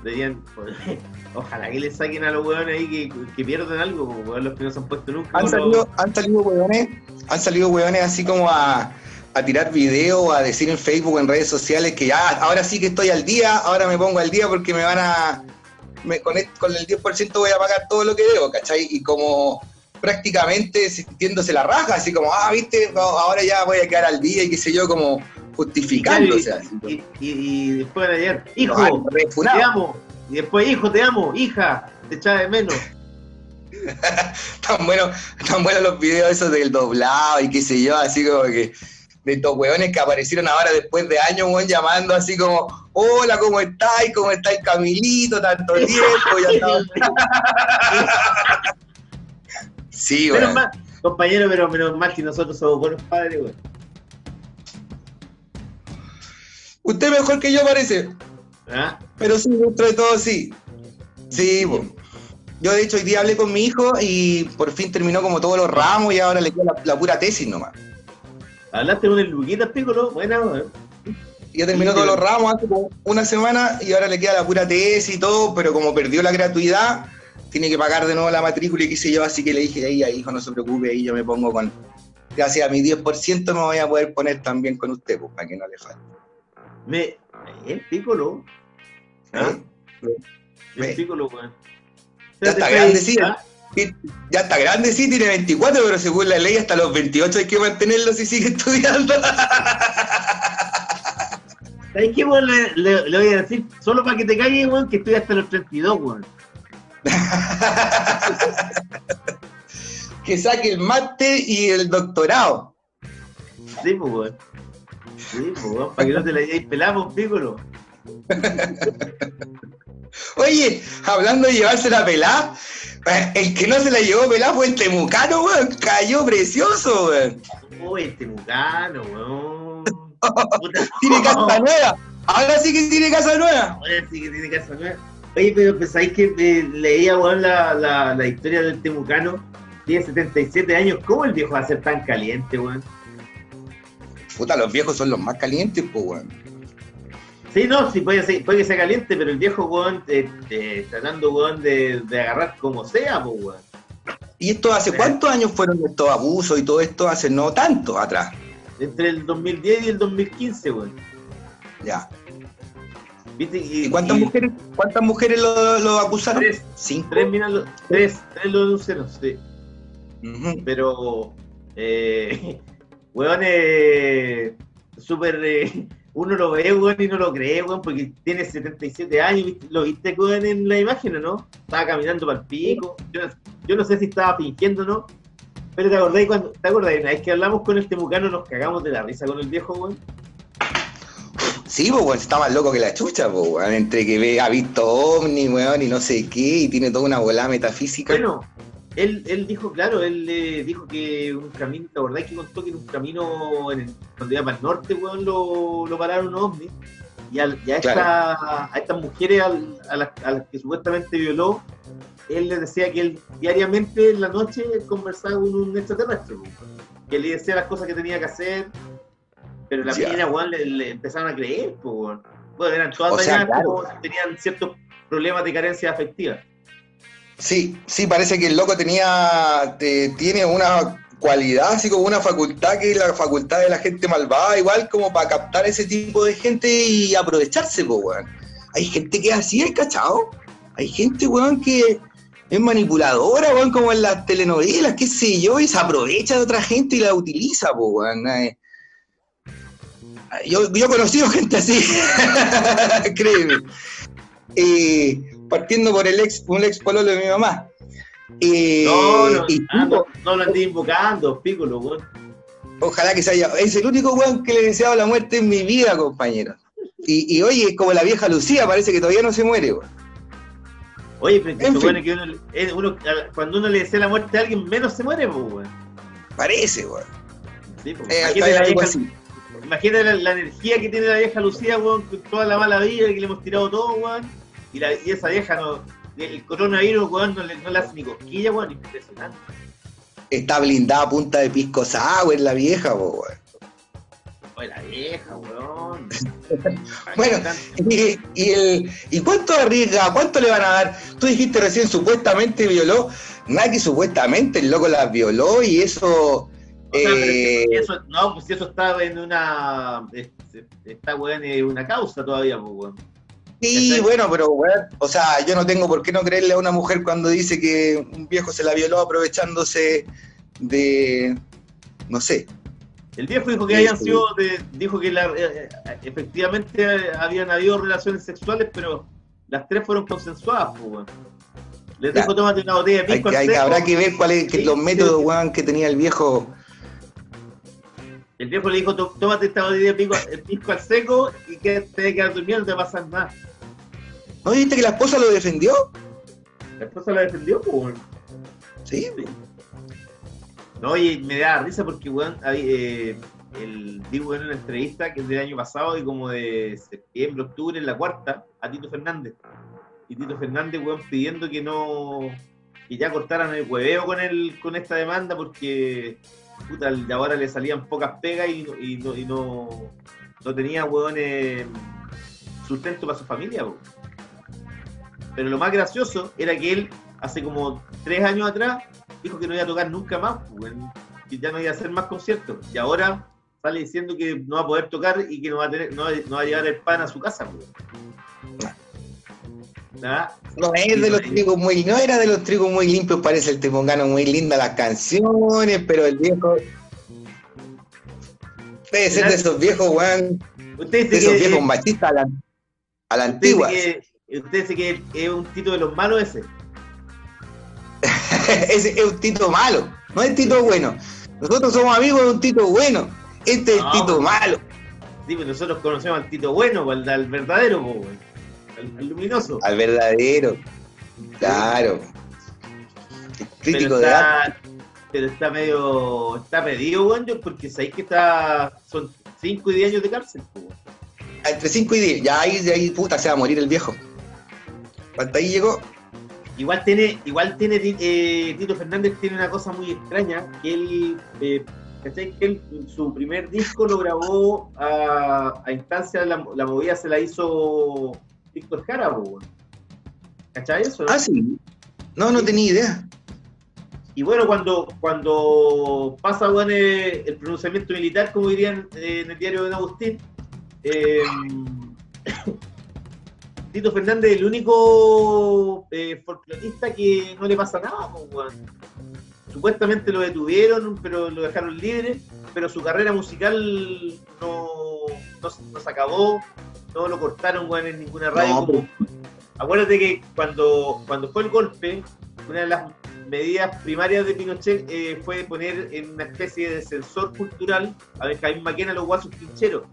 deberían, ojalá que le saquen a los weones ahí que, que pierdan algo, pues, weón, los que no se han puesto nunca. Han con los- salido, han salido hueones, han salido hueones así como a, a tirar video, a decir en Facebook en redes sociales que ya, ahora sí que estoy al día, ahora me pongo al día porque me van a, me- con, el, con el 10% voy a pagar todo lo que debo, ¿cachai? Y como prácticamente sintiéndose la raja, así como, ah, viste, ahora ya voy a quedar al día y qué sé yo, como justificándose. así. y, y, y después van a llegar, hijo, te amo. Y después, hijo, te amo, hija, te echaba de menos. tan buenos, tan buenos los videos esos del doblado y qué sé yo, así como que de estos hueones que aparecieron ahora después de años, weón, llamando así como, hola, ¿cómo estáis? ¿Cómo está el Camilito? Tanto tiempo, ya Sí, Menos weón. mal, compañero, pero menos mal que nosotros somos buenos padres, weón. Usted mejor que yo parece, ¿Ah? pero sí, dentro de todo sí. Sí, weón. Yo de hecho hoy día hablé con mi hijo y por fin terminó como todos los ramos y ahora le queda la, la pura tesis nomás. ¿Hablaste con el Luquita, Piccolo? Weón. Ya terminó Sí, todos los ramos hace como una semana y ahora le queda la pura tesis y todo, pero como perdió la gratuidad, tiene que pagar de nuevo la matrícula y qué sé yo, así que le dije, ahí, hijo, no se preocupe, ahí yo me pongo con, gracias a mi 10% me voy a poder poner también con usted, pues, para que no le falte. Me... El Piccolo. ¿Ah? ¿Eh? El. Piccolo, weón. Ya está grande, sí. ¿ah? Ya está grande, sí, tiene 24, pero según la ley hasta los 28 hay que mantenerlo si sigue estudiando. ¿Sabes qué, weón? Le, le- le voy a decir, solo para que te calles, weón, que estoy hasta los 32, weón. que saque el máster y el doctorado. Sí, pues, weón. Sí, pues, para que no te la hayáis pelado, pues, Piccolo. Oye, hablando de llevarse la pelá, eh, el que no se la llevó pelá fue el temucano, weón. Cayó precioso, weón. Uy, este mucano, weón. Tiene casa nueva. Ahora sí que tiene casa nueva. Ahora sí que tiene casa nueva. Oye, pero pensáis que eh, leía, weón, la, la, la historia del Temucano. Tiene 77 años. ¿Cómo el viejo va a ser tan caliente, weón? Puta, los viejos son los más calientes, pues, weón. Sí, no, sí, puede, ser, puede que sea caliente, pero el viejo, weón, eh, eh, tratando, weón, de, de agarrar como sea, pues, weón. ¿Y esto hace cuántos años fueron estos abusos y todo esto? Hace no tanto atrás. Entre el 2010 y el 2015, weón. Ya. ¿Viste? ¿Y cuántas mujeres, cuántas mujeres lo, lo acusaron? Tres. Cinco. Tres, mira, lo- tres, tres lo denunciaron, sí. Ujú. pero eh, weón eh, súper eh, uno lo ve weón y no lo cree weón porque tiene 77 años lo viste weón en la imagen ¿o no? estaba caminando para el pico yo, no- yo no sé si estaba fingiendo o no pero te acordás cuando te acordás una vez que hablamos con el temucano nos cagamos de la risa con el viejo weón Sí, pues, weón, está más loco que la chucha, pues, weón. Entre que ve, ha visto ovni, weón, y no sé qué, y tiene toda una volada metafísica. bueno él, él dijo, claro, él eh, dijo que un camino, ¿te acordás que contó que en un camino en el- cuando iba para el norte, weón, lo, lo pararon ovnis? Y, al- y a, esta- Claro. a estas mujeres al- a, las, a las que supuestamente violó, él les decía que él diariamente en la noche conversaba con un extraterrestre, weón, que le decía las cosas que tenía que hacer, pero la Ya. mina, le, le empezaron a creer, pues. Bueno, eran todas O sea, claro. tenían ciertos problemas de carencia afectiva. Sí, sí, parece que el loco tenía, te- tiene una cualidad, así como una facultad que es la facultad de la gente malvada, igual como para captar ese tipo de gente y aprovecharse, pues, weón. Hay gente que es así, ¿hay cachado? Hay gente, weón, que, es manipuladora, weón, como en las telenovelas, qué sé yo, y se aprovecha de otra gente y la utiliza, po, weón. eh. Yo, yo he conocido gente así, créeme. Eh, partiendo por el ex, un ex pololo de mi mamá. Eh, No, no, y ah, no, no lo andé invocando, pícolo, weón. Ojalá que se haya. Es el único weón que le he deseado la muerte en mi vida, compañero. Y, y oye, es como la vieja Lucía, parece que todavía no se muere, weón. Oye, pero que En fin. que uno, uno- cuando uno le desea la muerte a alguien, menos se muere, pues, weón. Parece, weón. Sí, pues, Eh, imagínate, la vieja, imagínate la, la energía que tiene la vieja Lucía, weón, con toda la mala vida que le hemos tirado todo, weón. Y, la, y esa vieja, no, el coronavirus, weón, no le, no le hace ni cosquilla, weón, impresionante. Está blindada a punta de pisco sour la vieja, weón. Oye, la vieja, weón. Bueno, Y, y el, ¿Y cuánto arriesga? ¿Cuánto le van a dar? Tú dijiste recién supuestamente violó. Que supuestamente el loco las violó y eso. O sea, pero eh, eso, no, pues si eso está en una. es- Está, weón, en una causa todavía, pues, weón. Sí, bueno, pero weón, o sea, yo no tengo por qué no creerle a una mujer cuando dice que un viejo se la violó aprovechándose de. No sé. El viejo dijo que Sí, habían sí. sido, de- dijo que la- eh, eh, efectivamente eh, habían habido relaciones sexuales, pero las tres fueron consensuadas, pues, weón. Les dijo, tómate una botella de Hay, pisco hay seco. habrá que ver cuáles Sí, los métodos, weón, que tenía el viejo. El viejo le dijo, "Tó- tómate esta botella de pisco, el pisco al seco y que te debe quedar durmiendo, no te pasa nada. ¿No viste que la esposa lo defendió? La esposa la defendió, pues. Sí. No, y me da risa porque, weón, hay, eh, el, vi, weón, una entrevista que es del año pasado y como de septiembre, octubre, en la cuarta, a Tito Fernández. Y Tito Fernández, weón, pidiendo que no, que ya cortaran el hueveo con el, con esta demanda porque, puta, de ahora le salían pocas pegas y, no- y, no, y no, no tenía, weón, eh, sustento para su familia, weón. Pero lo más gracioso era que él, hace como tres años atrás, dijo que no iba a tocar nunca más, pues, que ya no iba a hacer más conciertos. Y ahora sale diciendo que no va a poder tocar y que no va a, tener, no va, no va a llevar el pan a su casa. pues. No es de los trigos muy, no era de los trigos muy limpios, parece el Tepongano muy linda las canciones, pero el viejo. Debe ser de esos viejos, weón, de esos que, viejos machistas a la, a la antigua. que, usted dice que es un tito de los malos ese. Ese es un tito malo, no es tito bueno. Nosotros somos amigos de un tito bueno. Este es No, tito pues. malo, Sí, pues nosotros conocemos al tito bueno, al, al verdadero, pues, al, al luminoso. al verdadero. Claro. El crítico pero de arte. está, pero está medio, está pedido, weón, porque sabéis que está, son 5 y 10 años de cárcel, pues, weón. Entre 5 y 10. Ya ahí, ahí, puta, se va a morir el viejo. Hasta ahí llegó. Igual tiene, igual tiene eh, Tito Fernández tiene una cosa muy extraña, que él, eh, ¿cachai? Que él su primer disco lo grabó a, a instancia, la, la movida se la hizo Víctor Jara. ¿cachai eso? no? Ah, sí. No, no Sí. tenía idea. Y bueno, cuando, cuando pasa bueno, eh, el pronunciamiento militar, como dirían eh, en el diario de Don Agustín, eh, Tito Fernández es el único eh, folclorista que no le pasa nada, pues, weón. Supuestamente lo detuvieron, pero lo dejaron libre, pero su carrera musical no, no, se- no se acabó, no lo cortaron en ninguna radio. No, como- Acuérdate que cuando, cuando fue el golpe, una de las medidas primarias de Pinochet eh, fue poner en una especie de sensor cultural a Benjamín Maquena los guasos pincheros.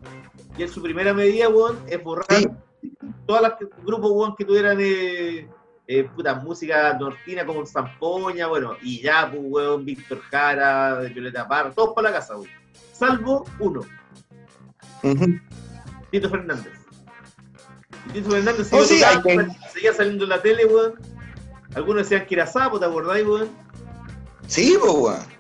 Y en su primera medida, weón, es borrar Sí. Todos los grupos weón, que tuvieran eh, eh, puta, música nortina como el Zampoña, bueno, y ya, pues, weón, Víctor Jara, Violeta Parra, todos para la casa, weón. Salvo uno, Ujú. Tito Fernández. Y Tito Fernández Oh, sí, tocando, seguía saliendo en la tele, weón. Algunos decían que era sapo, ¿te acordáis, weón? Sí, pues, weón.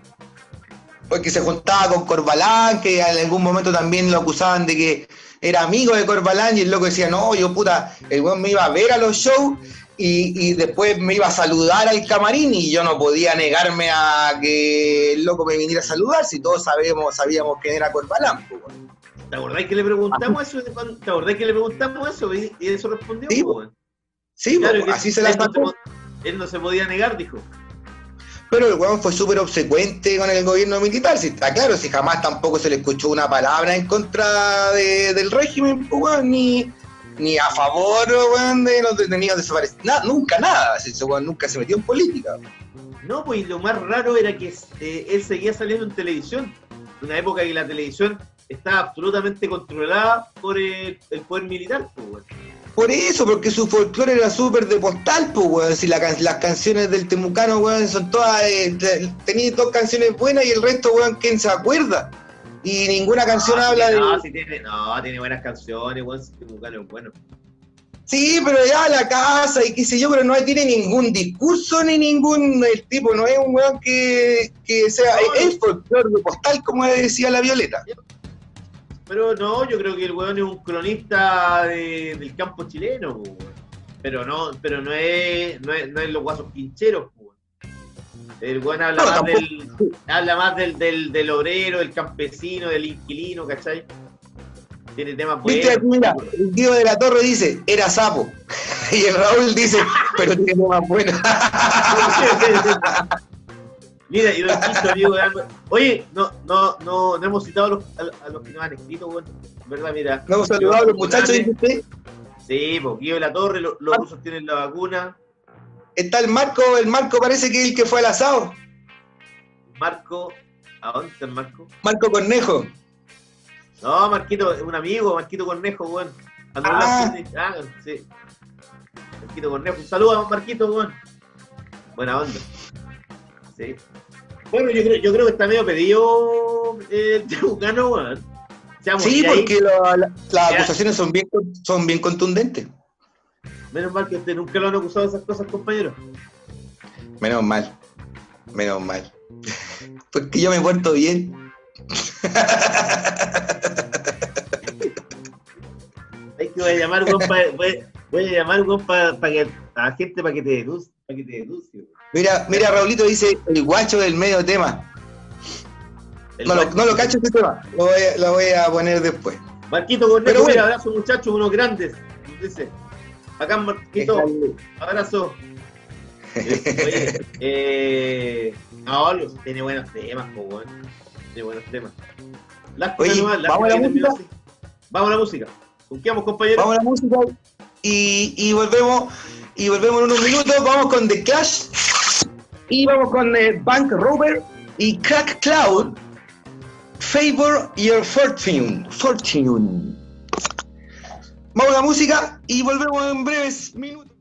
Porque se juntaba con Corbalán, que en algún momento también lo acusaban de que era amigo de Corbalán y el loco decía, no, yo puta, el weón me iba a ver a los shows y, y después me iba a saludar al camarín y yo no podía negarme a que el loco me viniera a saludar si todos sabíamos, sabíamos quién era Corbalán, pues. ¿Te acordáis que le preguntamos eso? ¿Te acordáis que le preguntamos eso? Y, y eso respondió, Sí, pues. Sí, Claro, pues, que así se la él no él no se podía negar, dijo. Pero el weón fue súper obsecuente con el gobierno militar, si está claro, si jamás tampoco se le escuchó una palabra en contra de- del régimen, pues, ni, ni a favor de los detenidos desaparecidos, Na- nunca nada, ese weón nunca se metió en política. No, pues lo más raro era que eh, él seguía saliendo en televisión. Una época que la televisión estaba absolutamente controlada por el, el poder militar, pues. Por eso, porque su folclore era súper de postal, pues, weón. Si la can- las canciones del Temucano, weón, son todas. Eh, tenía dos canciones buenas y el resto, weón, ¿quién se acuerda? Y ninguna canción No, habla de. No, sí tiene, no, tiene buenas canciones, weón. Sí, Temucano es bueno. Sí, pero ya la casa y qué sé yo, pero no tiene ningún discurso ni ningún. El tipo no es un weón que, que sea. No, es folclore de postal, como decía la Violeta. Pero no, yo creo que el weón es un cronista de- del campo chileno, weón. Pero no, pero no es, no es, no es los guasos pincheros, weón. El weón habla No, más del, habla más del, del, del obrero, del campesino, del inquilino, ¿cachai? Tiene temas buenos. mira, el tío de la Torre dice, era sapo. Y el Raúl dice, pero tiene temas buenos. Mira, y Don Quiso, Diego Oye, no, no, no, no hemos citado a los, a, a los que nos han escrito, weón. ¿Verdad? Mira. No hemos saludado a los muchachos, dice usted. Sí, pues Guido de la Torre, lo- los rusos tienen la vacuna. Está el Marco, el Marco parece que es el que fue al asado. Marco, ¿a dónde está el Marco? Marco Cornejo. No, Marquito, es un amigo, Marquito Cornejo, weón. Cuando Ah. ah, sí. Marquito Cornejo, un saludo a Marquito, weón. Buena onda. Sí. Bueno, yo creo, yo creo que está medio pedido eh, el Temucano, weón. Seamos Sí, porque la- la- las acusaciones son bien, son bien contundentes. Menos mal que usted nunca lo han acusado de esas cosas, compañero. Menos mal. Menos mal. Porque yo me porto bien. Hay que voy a llamar, weón, voy, voy a llamar, weón, pa- pa que, a la gente para que te denuncie, para que te denuncie, weón. Mira, mira, Raulito dice el guacho del medio tema. No lo, Mar- no lo cacho este tema. Lo voy, a, lo voy a poner después. Marquito Cornejo, bueno. mira, abrazo muchachos, unos grandes. Dice, acá Marquito, abrazo. Oye, eh, no, tiene buenos temas, po. Tiene buenos temas. Oye, nomás, ¿vamos a la música? así. Vamos a la música. ¿Con qué vamos, compañero? Vamos a la música y, y volvemos y volvemos en unos minutos. Vamos con The Clash y vamos con eh, Bank Rover y Crack Cloud. Favor Your Fortune. Fortune. Vamos a la música y volvemos en breves minutos.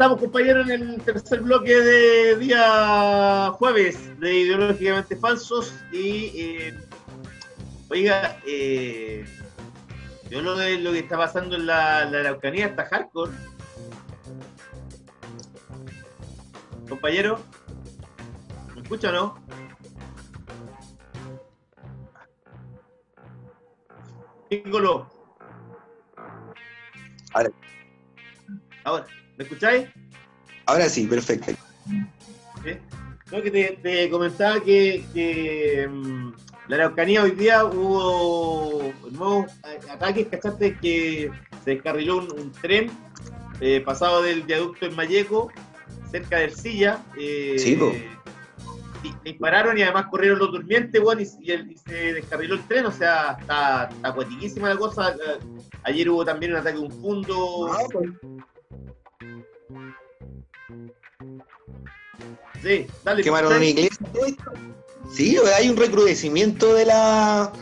Estamos, compañeros, en el tercer bloque de día jueves de Ideológicamente Falsos. Y, eh, oiga, eh, yo lo de lo que está pasando en la, la Araucanía está hardcore. Compañero, ¿me escucha o no? Ahora, ahora, ¿me escucháis? ahora sí, perfecto. No, que te, te comentaba que, que, mm, la Araucanía hoy día hubo nuevos a- ataques, ¿cachaste? Que se descarriló un, un tren eh, pasado del viaducto en Mayeco, cerca del Silla. eh, Sí, y dispararon y además corrieron los durmientes, weón, y, y el- y se descarriló el tren, o sea, está, está la cosa. Eh, Ayer hubo también un ataque a un fondo. Sí, dale. quemaron una iglesia. Sí, hay un recrudecimiento de la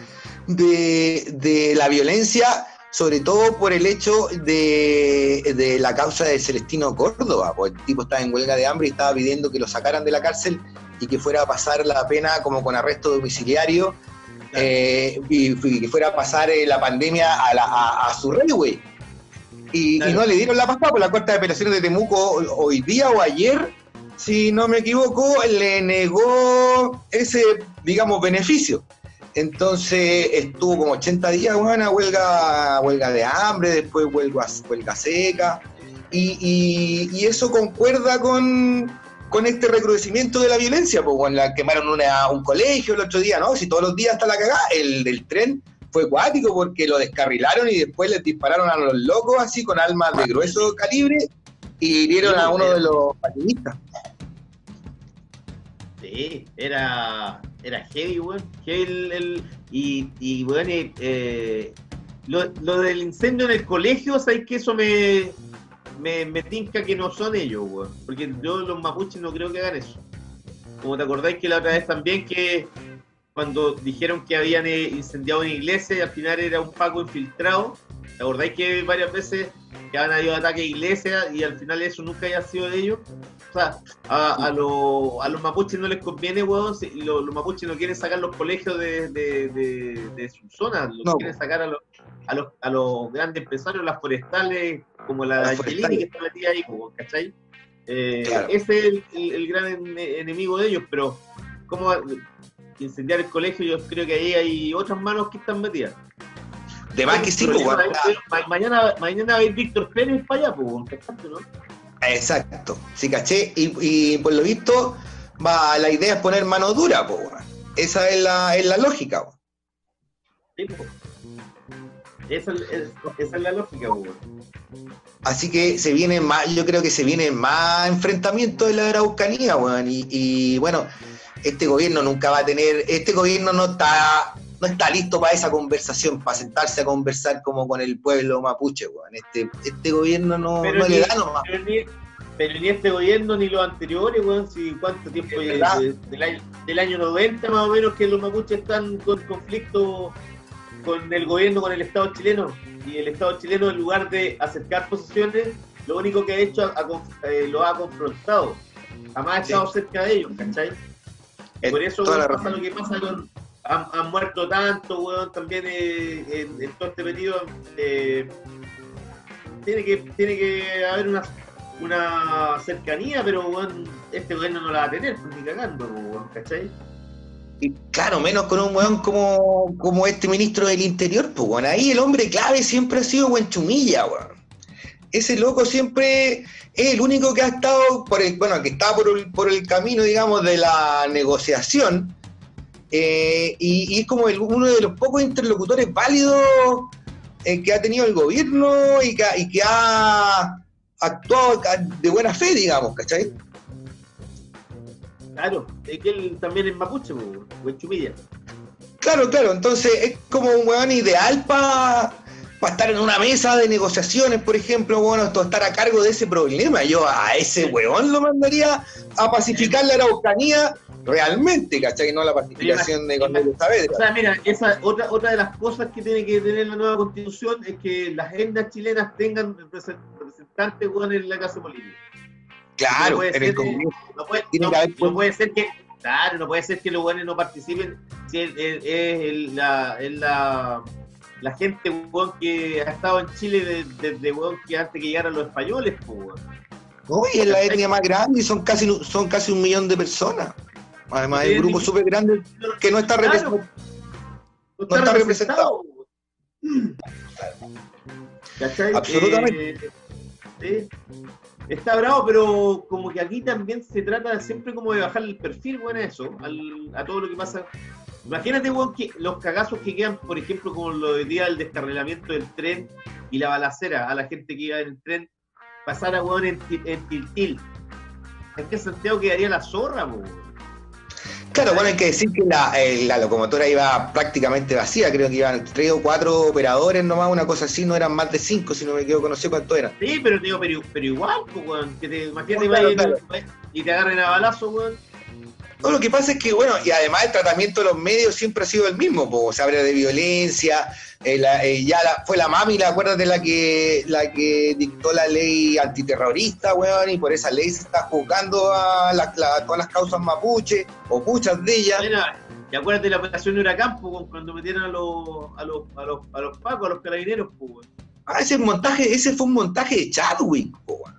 de, de la violencia, sobre todo por el hecho de, de la causa de Celestino Córdoba. Pues el tipo estaba en huelga de hambre y estaba pidiendo que lo sacaran de la cárcel y que fuera a pasar la pena como con arresto domiciliario eh, y, y que fuera a pasar eh, la pandemia a, la- a- a su rey, güey. Y, y no le dieron la pasada por la Corte de Apelaciones de Temuco hoy día o ayer si no me equivoco, le negó ese, digamos, beneficio. Entonces estuvo como 80 días, una huelga, huelga de hambre, después huelga, huelga seca, y, y- y eso concuerda con, con este recrudecimiento de la violencia, pues cuando la quemaron una- un colegio el otro día, ¿no? Si todos los días está la cagada, el del tren fue cuático porque lo descarrilaron y después les dispararon a los locos así con armas de grueso calibre y hirieron a uno de los patinistas. Sí, era, era heavy, weón. El, el- y, y, weón, eh, eh, lo, lo del incendio en el colegio, ¿sabes que Eso me, me, me tinca que no son ellos, weón. Porque yo los mapuches no creo que hagan eso. Como te acordáis que la otra vez también que cuando dijeron que habían eh, incendiado una iglesia y al final era un paco infiltrado, ¿te acordáis que varias veces que han habido ataques a iglesias y al final eso nunca haya sido de ellos? O sea, a, a, lo- a los mapuches no les conviene, weón, si lo- los mapuches no quieren sacar los colegios de, de, de, de su zona, los No. quieren sacar a los, a, los, a los grandes empresarios, las forestales, como la Las Angelini que está metida ahí, weón, ¿cachai? Eh, Claro. Ese es el, el- el gran en- enemigo de ellos, pero ¿cómo incendiar el colegio? Yo creo que ahí hay otras manos que están metidas. De más que sí, pues, ma- mañana, mañana va a ir Víctor Pérez para allá, pues, weón, ¿cachaste, no? Exacto, sí caché, y, y por lo visto va, la idea es poner mano dura, weón. esa es la, es la lógica. Sí, pues. Esa es, es- esa es la lógica, pues. Así que se viene más, yo creo que se viene más enfrentamiento de la Araucanía, weón. Y, y, bueno, este gobierno nunca va a tener, este gobierno no está, no está listo para esa conversación, para sentarse a conversar como con el pueblo mapuche, weón. Este, este gobierno no, Pero no ni- le da nomás. Pero ni, pero ni este gobierno ni los anteriores, weón, si cuánto tiempo Es de- del, año, del año 90 más o menos que los mapuches están con conflicto con el gobierno, con el Estado chileno. Y el Estado chileno, en lugar de acercar posiciones, lo único que ha hecho eh, lo ha confrontado. Jamás ha Sí. estado cerca de ellos, ¿cachai? Por eso weón, pasa lo que pasa con. Han, han muerto tanto, weón, también eh, en, en todo este periodo. eh, tiene, que, tiene que haber una, una cercanía, pero weón, este gobierno no la va a tener, ni cagando, weón, ¿cachai? Y claro, menos con un weón como, como este ministro del Interior, pues weón. Ahí el hombre clave siempre ha sido Huenchumilla, weón. Ese loco siempre es el único que ha estado por el, bueno, que está por el, por el camino, digamos, de la negociación. eh, y, y es como el- uno de los pocos interlocutores válidos eh, que ha tenido el gobierno y que, ha- y que ha actuado de buena fe, digamos, ¿cachai? Claro, es que él también es mapuche, Huenchumilla. Claro, claro, entonces es como un weón ideal para estar en una mesa de negociaciones, por ejemplo, bueno, esto, estar a cargo de ese problema. Yo a ese weón lo mandaría a pacificar la Araucanía realmente, ¿cachai? No la pacificación de Cornelio O Saavedra. sea, mira, esa otra otra de las cosas que tiene que tener la nueva constitución es que las agendas chilenas tengan represent- representantes weón, en la clase política. Claro, no puede en el Congreso. No puede, no- no ser que, claro, no puede ser que los buenos no participen si es, es- es la, es la, la gente weón, que ha estado en Chile desde de, weón, que antes que llegaran los españoles, pues, weón. No, y es la etnia más grande y son casi, son casi un millón de personas. Además, hay un grupo súper grande que no está representado. No No está representado. ¿Cachai? Absolutamente. Eh. Está bravo, pero como que aquí también se trata siempre como de bajar el perfil, bueno, eso, al- a todo lo que pasa. Imagínate, weón, que los cagazos que quedan, por ejemplo, como lo de día del descarrilamiento del tren y la balacera a la gente que iba en el tren, pasara, weón, en, en Tiltil. Es que Santiago quedaría la zorra, weón. Claro, bueno, hay que decir que la, eh, la locomotora iba prácticamente vacía, creo que iban tres o cuatro operadores nomás, una cosa así, no eran más de cinco, si no me equivoco, no sé cuánto eran. Sí, pero, digo, pero, pero igual, pues, weón, que te, imagínate, No, claro, vaya claro. y te agarren a balazo, weón. No, lo que pasa es que, bueno, y además el tratamiento de los medios siempre ha sido el mismo, pues, se habla de violencia, eh, la- eh, ya la- fue la mami, la acuerdas de la que la que dictó la ley antiterrorista, weón, y por esa ley se está juzgando a la- todas las causas mapuche, o muchas de ellas. Y acuérdate de la operación Huracán, pues, weón, cuando metieron a los, a los, a los, a los pacos, a los carabineros, weón. Ah, ese montaje, ese fue un montaje de Chadwick, po, weón.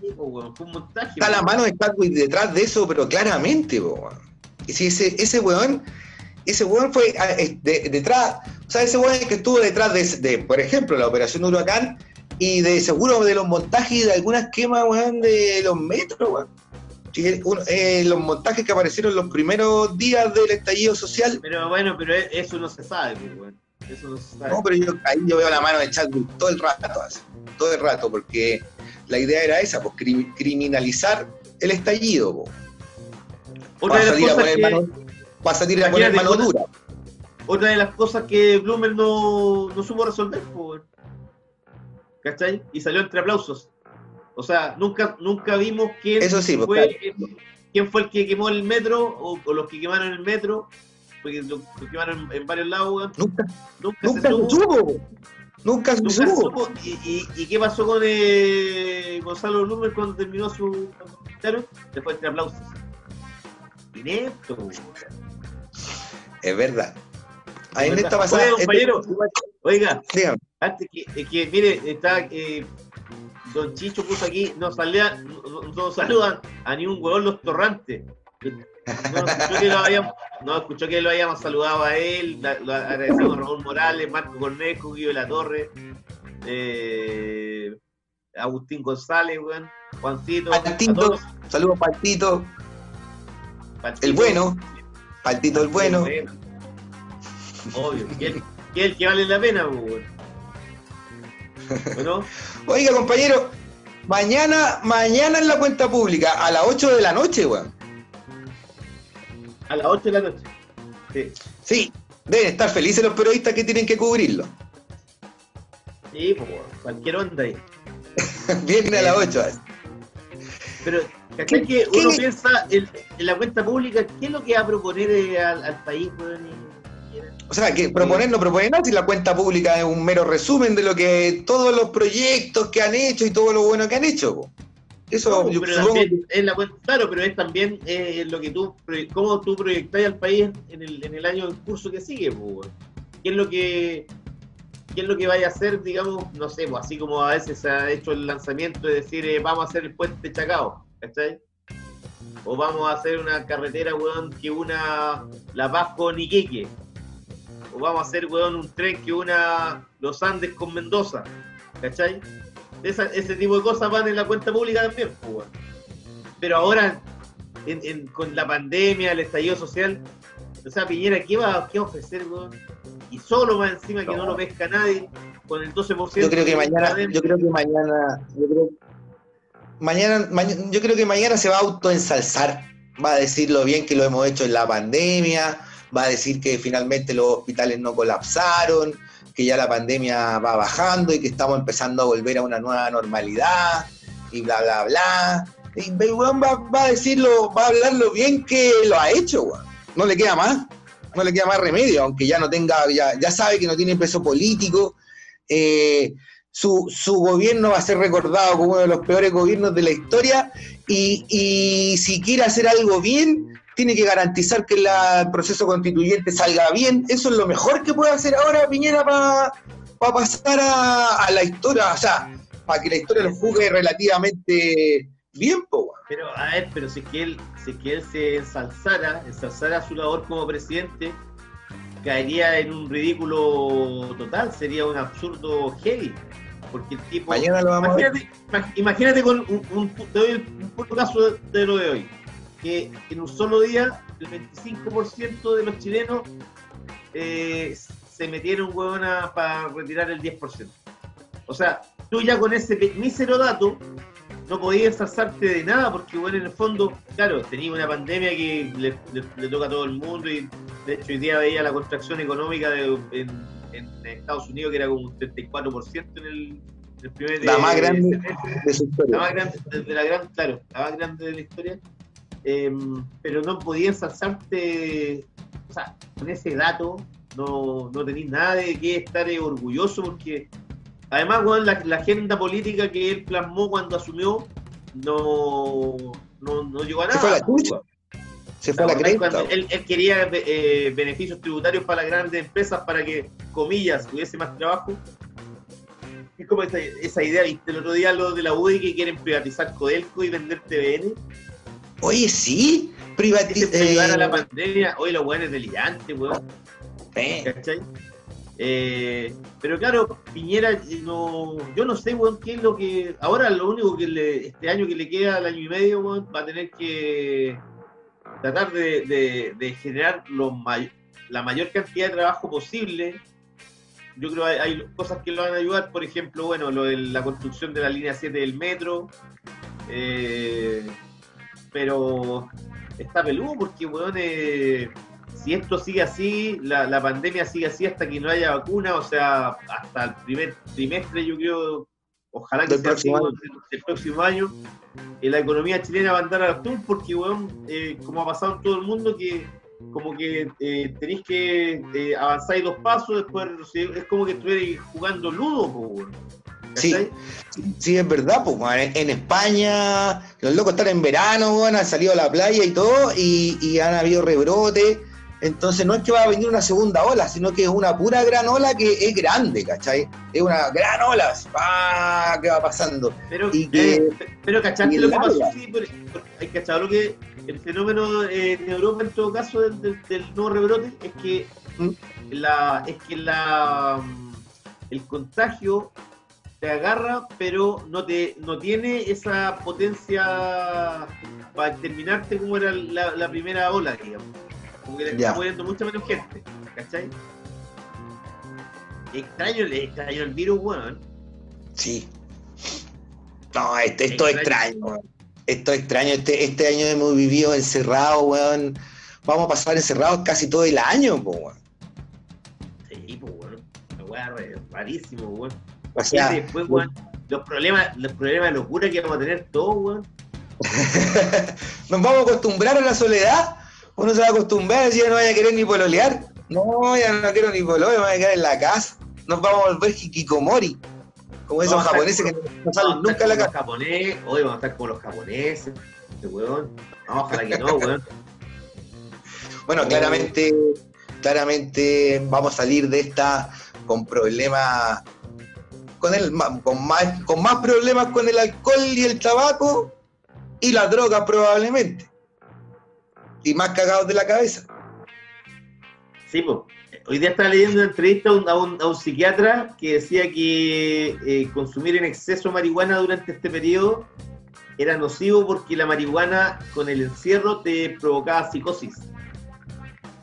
Sí, weón, fue un montaje. Está la mano de Chadwick detrás de eso, pero claramente, po, weón. Y si ese, ese weón, ese weón fue ah, de- detrás, o sea, ese weón es que estuvo detrás de, de, por ejemplo, la operación Huracán y de seguro de los montajes y de algunas quemas, weón, de los metros, weón. Uno- eh, los montajes que aparecieron los primeros días del estallido social. Pero bueno, pero e- eso no se sabe, pues, weón. Eso no se sabe. No, pero yo, ahí yo veo la mano de Chadwick todo el rato, así, todo el rato, porque la idea era esa, pues cri- criminalizar el estallido, otra, de a a que, mano, vas a salir a poner mano dura. otra de las cosas que Bloomer no, no supo resolver, weón. ¿Cachai? Y salió entre aplausos. O sea, nunca, nunca vimos quién Eso sí, pues, fue, quién fue el que quemó el metro o, o los que quemaron el metro, porque lo, lo quemaron en, en varios lados. Nunca, Nunca, nunca se se supo. Nunca Nunca supo. supo. ¿Y, y, y qué pasó con eh, Gonzalo Bloomer cuando terminó su comentario? Después entre aplausos. Inepto. Es verdad. Ahí en Es esta pasada. Oye, compañero. Oiga, dígame. antes que, mire, está eh, Don Chicho puso aquí, no salía, no, no saludan a ni un huevón los torrantes. No escuchó que lo habíamos, no escuchó que lo habíamos saludado a él, lo agradecemos a Raúl Morales, Marco Cornejo, Guido de la Torre, eh, Agustín González, weón, Juancito, Paltito, saludos Paltito, Paltito. el bueno, Paltito el bueno. El Obvio, que el, el que vale la pena, pues, weón. ¿O no? Oiga, compañero, mañana, mañana en la cuenta pública, a las 8 de la noche, weón. A las 8 de la noche. Sí, Sí, deben estar felices los periodistas que tienen que cubrirlo. sí pues, weón, cualquier onda ahí. Viernes a las 8. Pero, ¿cachai ¿Qué- que qué uno piensa en, en la cuenta pública, qué es lo que va a proponer eh, al, al país? Y- O sea, que proponer no proponer nada, si la cuenta pública es un mero resumen de lo que todos los proyectos que han hecho y todo lo bueno que han hecho. po. Eso No, yo pero supongo también es la cuenta- claro, pero es también eh, lo que tú, cómo tú proyectás al país en el, en el año en curso que sigue, pues. ¿Qué es lo que qué es lo que vaya a hacer, digamos, no sé, pues, así como a veces se ha hecho el lanzamiento de decir eh, vamos a hacer el puente Chacao, ¿cachai? O vamos a hacer una carretera, weón, que una La Paz con Iquique. O vamos a hacer, weón, un tren que una Los Andes con Mendoza, ¿cachai? Esa- ese tipo de cosas van en la cuenta pública también, pues. Pero ahora, en- en- con la pandemia, el estallido social, o sea, Piñera, ¿qué va, qué va a ofrecer, weón? Y solo más encima que no, lo pesca nadie, con el 12%. Yo creo que mañana, yo creo que mañana, yo creo, mañana, mañana, yo creo que mañana se va a autoensalzar. Va a decir lo bien que lo hemos hecho en la pandemia, va a decir que finalmente los hospitales no colapsaron, que ya la pandemia va bajando y que estamos empezando a volver a una nueva normalidad y bla bla bla. Y weón va, a decirlo, va a hablar lo bien que lo ha hecho, weón. No le queda más, no le queda más remedio, aunque ya no tenga, ya, ya sabe que no tiene peso político, eh, su, su gobierno va a ser recordado como uno de los peores gobiernos de la historia y, y si quiere hacer algo bien, tiene que garantizar que la- el proceso constituyente salga bien. Eso es lo mejor que puede hacer ahora Piñera para pasar a, a la historia, o sea, para que la historia lo juzgue relativamente bien, po. Pero, a ver, pero si es que él, si es que él se ensalzara, ensalzara su labor como presidente, caería en un ridículo total, sería un absurdo heavy. Porque el tipo. Mañana lo vamos a ver. imagínate, ima- imagínate con un, un, un puro caso de lo de hoy. Que en un solo día el 25% de los chilenos eh, se metieron huevona para retirar el 10%. O sea, tú ya con ese mísero dato no podías ensalzarte de nada porque, bueno, en el fondo, claro, tenía una pandemia que le, le- le toca a todo el mundo y de hecho hoy día veía la contracción económica de- en, en Estados Unidos que era como un 34% en el, el primer La más grande de su la historia. más grande de la gran, claro, la más grande de la historia, Em, pero no podía ensalzarte, o sea, con ese dato no, no tenéis nada de qué estar eh, orgulloso porque además, weón, la, la agenda política que él plasmó cuando asumió no, no, no llegó a Se nada. fue a la chucha. Se fue a la ¿Te acordás cresta. él, él quería eh, beneficios tributarios para las grandes empresas para que, comillas, hubiese más trabajo. Es como esa, esa idea, ¿viste? El otro día lo de la UDI que quieren privatizar Codelco y vender TVN. Oye, sí, Dicen privatiza. que ayudar a la pandemia. Hoy lo bueno es delirante, weón. eh, ¿Cachai? Eh, pero claro, Piñera, eh, no, yo no sé, weón, qué es lo que. Ahora lo único que le, este año que le queda, al año y medio, weón, va a tener que tratar de, de- de generar may- la mayor cantidad de trabajo posible. Yo creo que hay, hay cosas que lo van a ayudar, por ejemplo, bueno, lo de la construcción de la línea 7 del metro. eh, pero está peludo porque, weón, eh, si esto sigue así, la, la pandemia sigue así hasta que no haya vacuna, o sea, hasta el primer trimestre, yo creo, ojalá que sea así, del próximo año, eh, la economía chilena va a andar al tour porque, weón, eh, como ha pasado en todo el mundo, que como que eh, tenéis que avanzar dos pasos, después es como que estuvierais jugando ludo, weón. Sí. Sí, es verdad, pues, en, en España los locos están en verano, han salido a la playa y todo, y, y han habido rebrote. Entonces no es que va a venir una segunda ola, sino que es una pura gran ola que es grande, ¿cachai? Es una gran ola, ¡pah! que va pasando. Pero, Y que- eh, pero ¿cachaste y lo que pasó? Sí, hay cachado lo que el fenómeno eh, en Europa en todo caso del, del- del nuevo rebrote es que ¿Mm? la es que la mm, el contagio te agarra pero no te no tiene esa potencia para terminarte como era la, la primera ola digamos como que te está muriendo mucha menos gente ¿cachai? extraño, extraño el virus weón Sí. No, este- esto es Extraño. extraño, weón. Esto es extraño. Este, este año hemos vivido encerrados, weón. Vamos a pasar encerrados casi todo el año, po, weón. Sí, pues, weón. Rarísimo, weón. O sea, Y después, weón, los problemas, los problemas de locura que vamos a tener todos, weón. nos vamos a acostumbrar a la soledad. Uno se va a acostumbrar, así ya no vaya a querer ni pololear. No, ya no quiero ni pololear, me voy a quedar en la casa. Nos vamos a volver hikikomori. Como esos Vamos a japoneses que no salen a nunca a la casa. hoy vamos a estar como los japoneses, este weón. No, ojalá que no, weón. Bueno, claramente, claramente vamos a salir de esta con problemas, con el ma- con más, con más problemas con el alcohol y el tabaco y las drogas probablemente. Y más cagados de la cabeza. Sí, pues. Hoy día estaba leyendo una entrevista a un, a un- a un psiquiatra que decía que eh, consumir en exceso marihuana durante este periodo era nocivo porque la marihuana con el encierro te provocaba psicosis.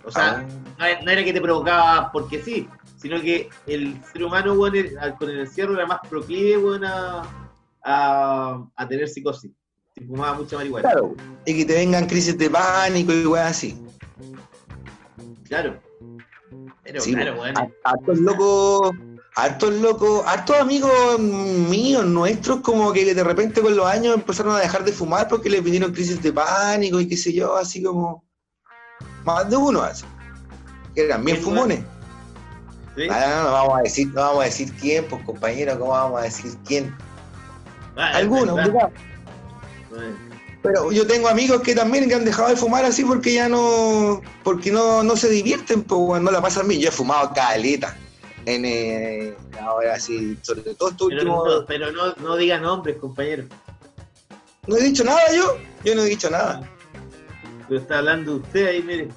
O sea, no era- no era que te provocaba porque sí, sino que el ser humano con el encierro era más proclive weón, a, a, a tener psicosis. Si fumaba mucha marihuana. Claro. Y que te vengan crisis de pánico y weas así. Claro. Pero Sí, claro, a- hartos locos, hartos locos, hartos amigos míos, nuestros, como que de repente con los años empezaron a dejar de fumar porque les vinieron crisis de pánico y qué sé yo, así como más de uno así. Que eran bien ¿Qué fumones. ¿Sí? Ah, no, no vamos a decir, no vamos a decir quién, pues compañero, ¿cómo vamos a decir quién? Algunos, Pero yo tengo amigos que también que han dejado de fumar así porque ya no, porque no, no se divierten, pues no la pasan bien. Yo he fumado caleta. En, eh, ahora sí, sobre todo estos Pero, últimos. no, pero no, no diga nombres, compañero. No he dicho nada yo, yo no he dicho nada. Pero está hablando usted ahí, mire.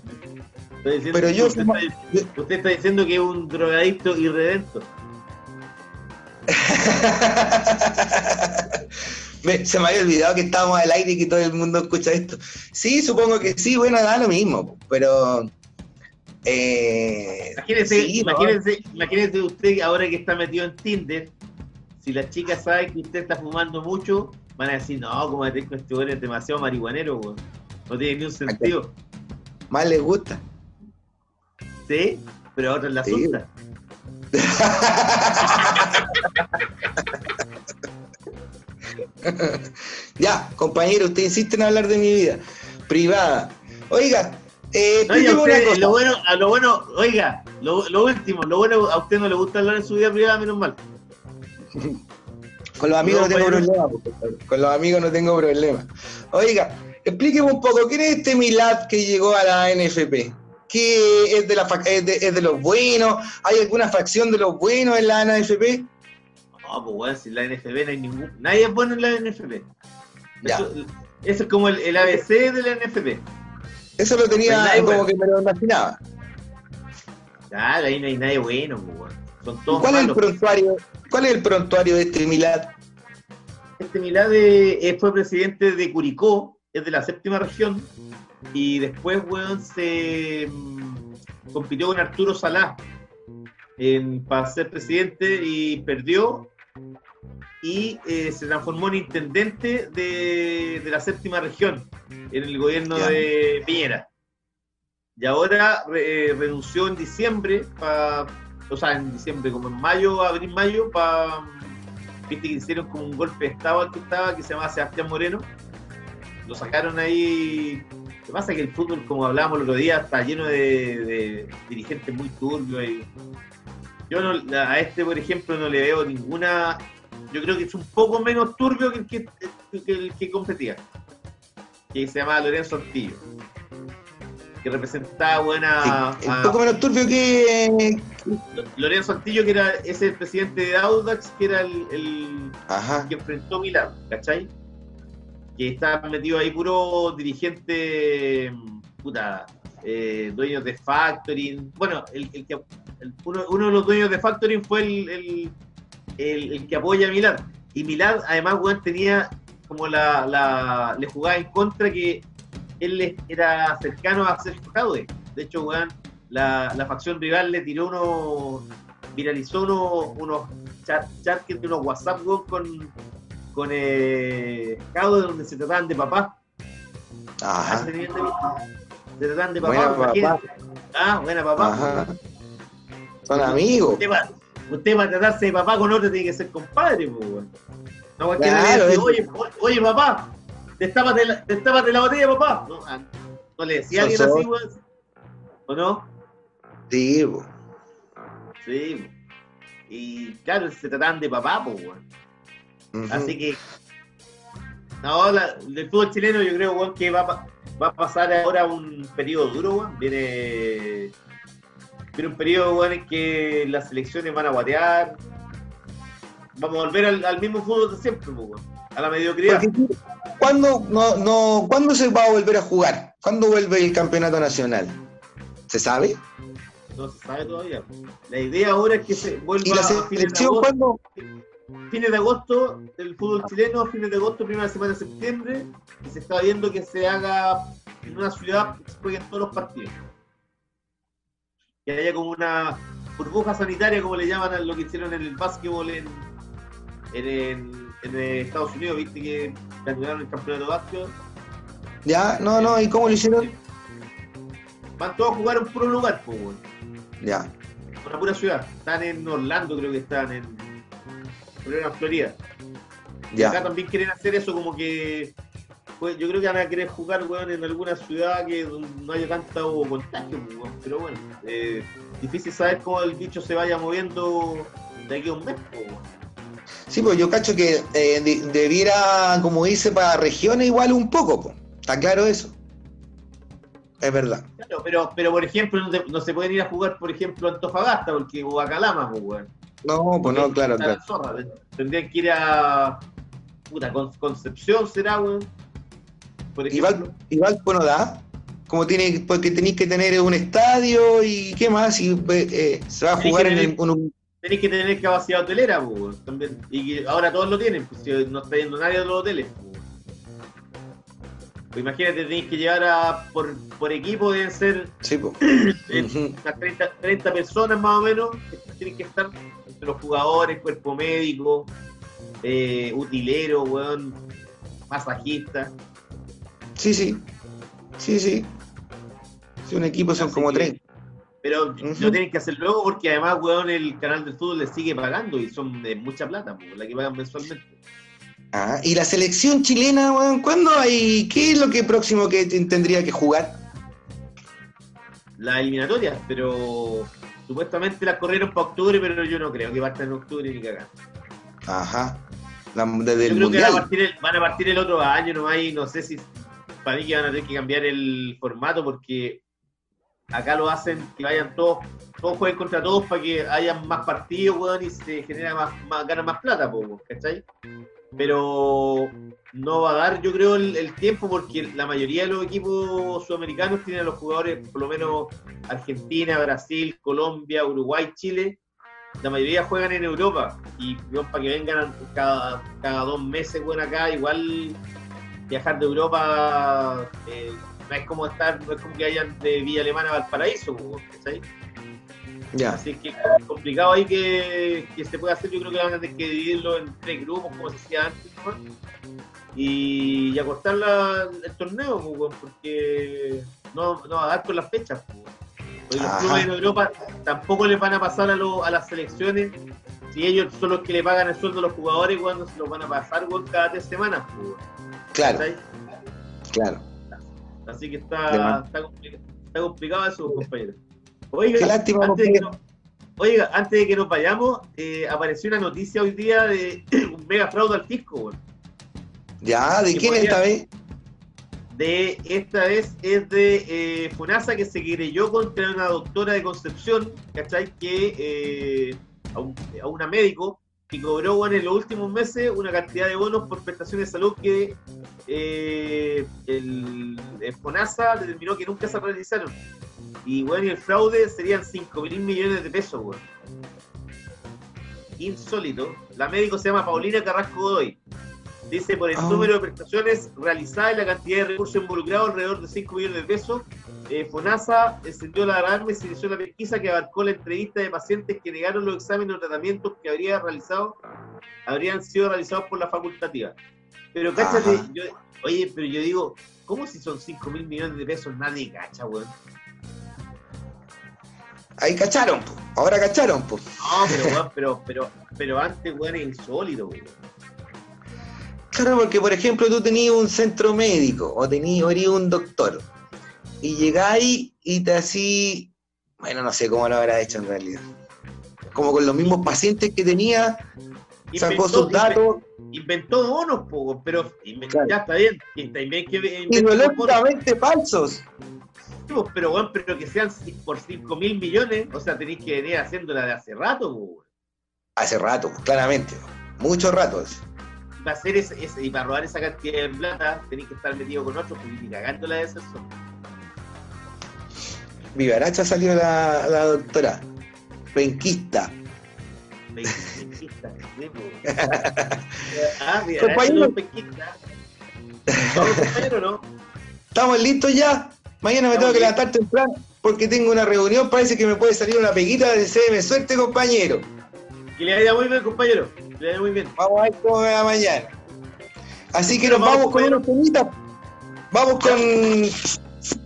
Pero yo usted, está, usted está diciendo que es un drogadicto irredento. Me- se me había olvidado que estábamos al aire y que todo el mundo escucha esto. Sí, supongo que sí, bueno, da lo mismo, pero. Eh, Imagínese, sí, no, imagínese usted ahora que está metido en Tinder, si las chicas saben que usted está fumando mucho, van a decir, no, como con este es demasiado marihuanero. No tiene ni un sentido. más les gusta. ¿Sí? Pero a otras la Sí. asusta. ya, compañero, usted insiste en hablar de mi vida privada. Oiga, eh, una cosa. lo bueno, a lo bueno, oiga, lo, lo último, lo bueno, a usted no le gusta hablar en su vida privada, menos mal. Con los amigos no, No, tengo problema. Con los amigos no tengo problema. Oiga, explíqueme un poco, ¿quién es este Milad que llegó a la NFP? ¿Qué es de, la, fac- es de, es de los buenos? ¿Hay alguna facción de los buenos en la NFP? No, pues weón, si en la NFB no hay ningún. Nadie es bueno en la. Ya. Eso, eso es como el, el ABC de la NFP. Eso lo tenía como bueno. que me lo imaginaba. Claro, ahí no hay nadie bueno, pues. Son todos ¿Cuál es el malos. prontuario? ¿Cuál es el prontuario de este Milad? Este Milad eh, fue presidente de Curicó, es de la séptima región, y después, weón, se mm, compitió con Arturo Salá en- para ser presidente y perdió, y eh, se transformó en intendente de, de la séptima región en el gobierno de Piñera. Y ahora eh, renunció en diciembre, pa- o sea, en diciembre, como en mayo, abril-mayo, para viste que hicieron como un golpe de estado al que estaba, que se llama Sebastián Moreno. Lo sacaron ahí. Lo que pasa es que el fútbol, como hablábamos el otro día, está lleno de, de dirigentes muy turbios. Y yo no, a este, por ejemplo, no le veo ninguna. Yo creo que es un poco menos turbio que el que, que el que competía. Que se llama Lorenzo Ortillo. Que representaba buena. Sí, un poco menos turbio que. Lorenzo Antillo, que era ese presidente de Audax, que era el, el que enfrentó Milán, ¿cachai? Que está metido ahí puro dirigente, mm, puta, eh, dueños de Factoring. Bueno, uno, de los dueños de Factoring fue el, que apoya a Milán. Y Milán, además, weón, tenía como la, le jugaba en contra que él era cercano a Sergio Jaude. De hecho, weón, la, facción rival le tiró uno, viralizó uno- unos chat, chat unos WhatsApp weón, con, con eh, cabros donde se trataban de papá. Ajá. Se trataban de Buena papá. Ah, buena papá. Ajá. Son amigos. Usted va, usted va a tratarse de papá con otro, tiene que ser compadre, pues, weón. No, cualquiera Claro, le decía, oye, oye, papá, destápate la, destápate la botella, papá. No, ah, no le decía a alguien así, weón. ¿O no? Sí. Sí. po. Y claro, se trataban de papá, pues, weón. Así que. No, la, el fútbol chileno yo creo, weón, que va, a va a pasar ahora un periodo duro, weón. Viene. Viene un periodo, weón, en que las selecciones van a guatear. Vamos a volver al, al mismo fútbol de siempre, pues, weón. A la mediocridad. Porque, ¿cuándo, no, no, ¿Cuándo se va a volver a jugar? ¿Cuándo vuelve el campeonato nacional? ¿Se sabe? No se sabe todavía. La idea ahora es que se vuelva ¿Y la a selección agosto, cuándo? Fines de agosto del fútbol chileno, fines de agosto, primera semana de septiembre, y se está viendo que se haga en una ciudad que se jueguen todos los partidos. Que haya como una burbuja sanitaria, como le llaman a lo que hicieron en el básquetbol en, en, en- en Estados Unidos, viste que ganaron el campeonato de básquetbol. Ya, no, no, ¿y cómo lo hicieron? Van todos a jugar en un puro lugar, pues. Ya, una pura ciudad. Están en Orlando, creo que están en, que en Florida. Acá también quieren hacer eso como que pues, yo creo que van a querer jugar weón, en alguna ciudad que no haya tanto contagio, pues, weón. pero bueno, eh, difícil saber cómo el bicho se vaya moviendo de aquí a un mes. pues, weón. Sí, pues yo cacho que eh, de- debiera, como dice, para regiones igual un poco, po. ¿Está claro eso? Es verdad. Claro, pero, pero por ejemplo, no, se- no se pueden ir a jugar, por ejemplo, a Antofagasta, porque o a Calama, pues, weón. No, pues no, claro, claro. zorra. Tendrían que ir a puta, Con- Concepción, será, weón. Por ¿Y ejemplo. Val- y Valpo no da? Como tiene, porque tenéis que tener un estadio y qué más, y eh, se va a jugar en el- un... Tenéis que tener capacidad hotelera, pues, también. Y ahora todos lo tienen, pues si no está yendo nadie a los hoteles. pues. Pues imagínate, tenéis que llevar a, por, por equipo, deben ser Sí, eh, Ujú. unas 30, 30 personas más o menos, que tienen que estar los jugadores, cuerpo médico, eh, utilero, weón, masajista. Sí, sí. Sí, sí. Si un equipo son Así como que- 30. Pero Ujú. lo tienen que hacer luego porque además, weón, el canal del fútbol les sigue pagando y son de mucha plata, pues, la que pagan mensualmente. Ah, y la selección chilena, weón, ¿cuándo hay? ¿Qué es lo que próximo que tendría que jugar? La eliminatoria, pero supuestamente las corrieron para octubre, pero yo no creo que estar en octubre ni cagar. Ajá. La- desde Yo el creo que van a, partir el, van a partir el otro año nomás y no sé si para mí que van a tener que cambiar el formato porque acá lo hacen que vayan todos, todos jueguen contra todos para que haya más partidos, weón, y se genera más, más gana más plata, po, ¿cachai? Pero no va a dar, yo creo, el, el tiempo porque la mayoría de los equipos sudamericanos tienen a los jugadores, por lo menos Argentina, Brasil, Colombia, Uruguay, Chile, la mayoría juegan en Europa. Y para que vengan cada, cada dos meses bueno, acá, igual viajar de Europa eh, no es como estar, no es como que hayan de Villa Alemana a Valparaíso, weón, Ya. Así que es complicado ahí que, que se pueda hacer, yo creo que van a tener que dividirlo en tres grupos, como se hacía antes, ¿no? y, y acortar la- el torneo, pues, porque no, no va a dar con las fechas. pues. Porque los clubes en Europa tampoco les van a pasar a, lo- a las selecciones si ellos son los que le pagan el sueldo a los jugadores cuando se los van a pasar cada tres semanas. pues, Claro, claro. Así que está, está, complica- está complicado eso, compañero. Oiga, Qué lástima, antes de que compañero. nos, oiga, antes de que nos vayamos, eh, apareció una noticia hoy día de un mega fraude al fisco, weón. Ya, ¿de quién podría- esta vez? De esta vez es de eh, FUNASA que se querelló contra una doctora de Concepción, ¿cachai? Que eh, a, un- a una médico que cobró en los últimos meses una cantidad de bonos por prestaciones de salud que eh, el, el FONASA determinó que nunca se realizaron. Y bueno, y el fraude serían 5 mil millones de pesos, weón. Insólito. La médico se llama Paulina Carrasco Godoy. Dice por el Ah. número de prestaciones realizadas y la cantidad de recursos involucrados, alrededor de 5 millones de pesos, eh, FONASA encendió la alarma y se inició la pesquisa que abarcó la entrevista de pacientes que negaron los exámenes o tratamientos que habría realizado, habrían sido realizados por la facultativa. Pero cáchate, yo, oye, pero yo digo, ¿cómo si son 5 mil millones de pesos? Nadie cacha, weón. Ahí cacharon, po. ahora cacharon, pues. No, pero, weón, pero, pero, pero antes, weón, insólito, weón. Claro, porque por ejemplo tú tenías un centro médico o tenías un doctor y llegáis y te así, bueno, no sé cómo lo habrá hecho en realidad. Como con los mismos pacientes que tenía, sacó sus datos inventó bonos, pero inventó- Claro. ya está bien. Y también que inventó ideológicamente falsos. Pues, Pero, weón, pero que sean por 5 mil millones, o sea, tenéis que venir haciéndola de hace rato, pues, weón. Hace rato, claramente. Mucho rato. Para hacer ese, ese- y para robar esa cantidad de plata, tenéis que estar metido con otros, porque ni cagándola de son. Vivaracha salió la, la doctora. Penquista. Penquistas, sí, pues. Ah, Compañero. ¿Vamos, compañero, no? ¿Estamos listos ya? Mañana me tengo que levantar temprano porque tengo una reunión. Parece que me puede salir una peguita de CM. Suerte, compañero. Que le vaya muy bien, compañero. Que le vaya muy bien. Vamos a ver cómo me va mañana. Así que nos Vamos, vamos con unos temitas. Vamos con.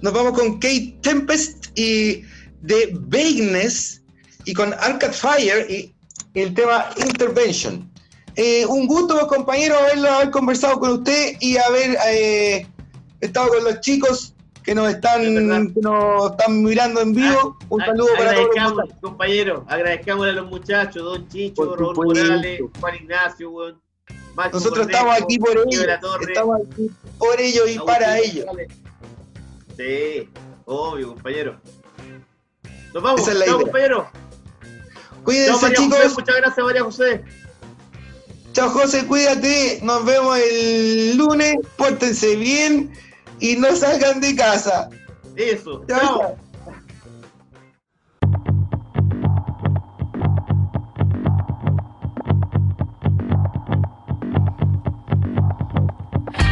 Nos vamos con Kate Tempest y The Vagueness y con Arcade Fire y el tema Intervention. Eh, un gusto, compañero, haberlo, haber conversado con usted y haber eh, estado con los chicos que nos están, Es verdad. que nos están mirando en vivo. Un Ag- saludo para todos los agradezcamos, muchachos. compañero. Agradezcamos a los muchachos, Don Chicho, Raúl. Morales, Juan Ignacio, weón. Nosotros Cornejo, estamos aquí por ellos. Estamos aquí por ellos y Agustín para ellos. Sí, obvio, compañero. Nos vamos, Esa es la chao, idea. compañero. Chao, Cuídense, María chicos. José, muchas gracias, María José. Chao, José, cuídate. Nos vemos el lunes. Pórtense bien y no salgan de casa. Eso, Chao, chao. chao.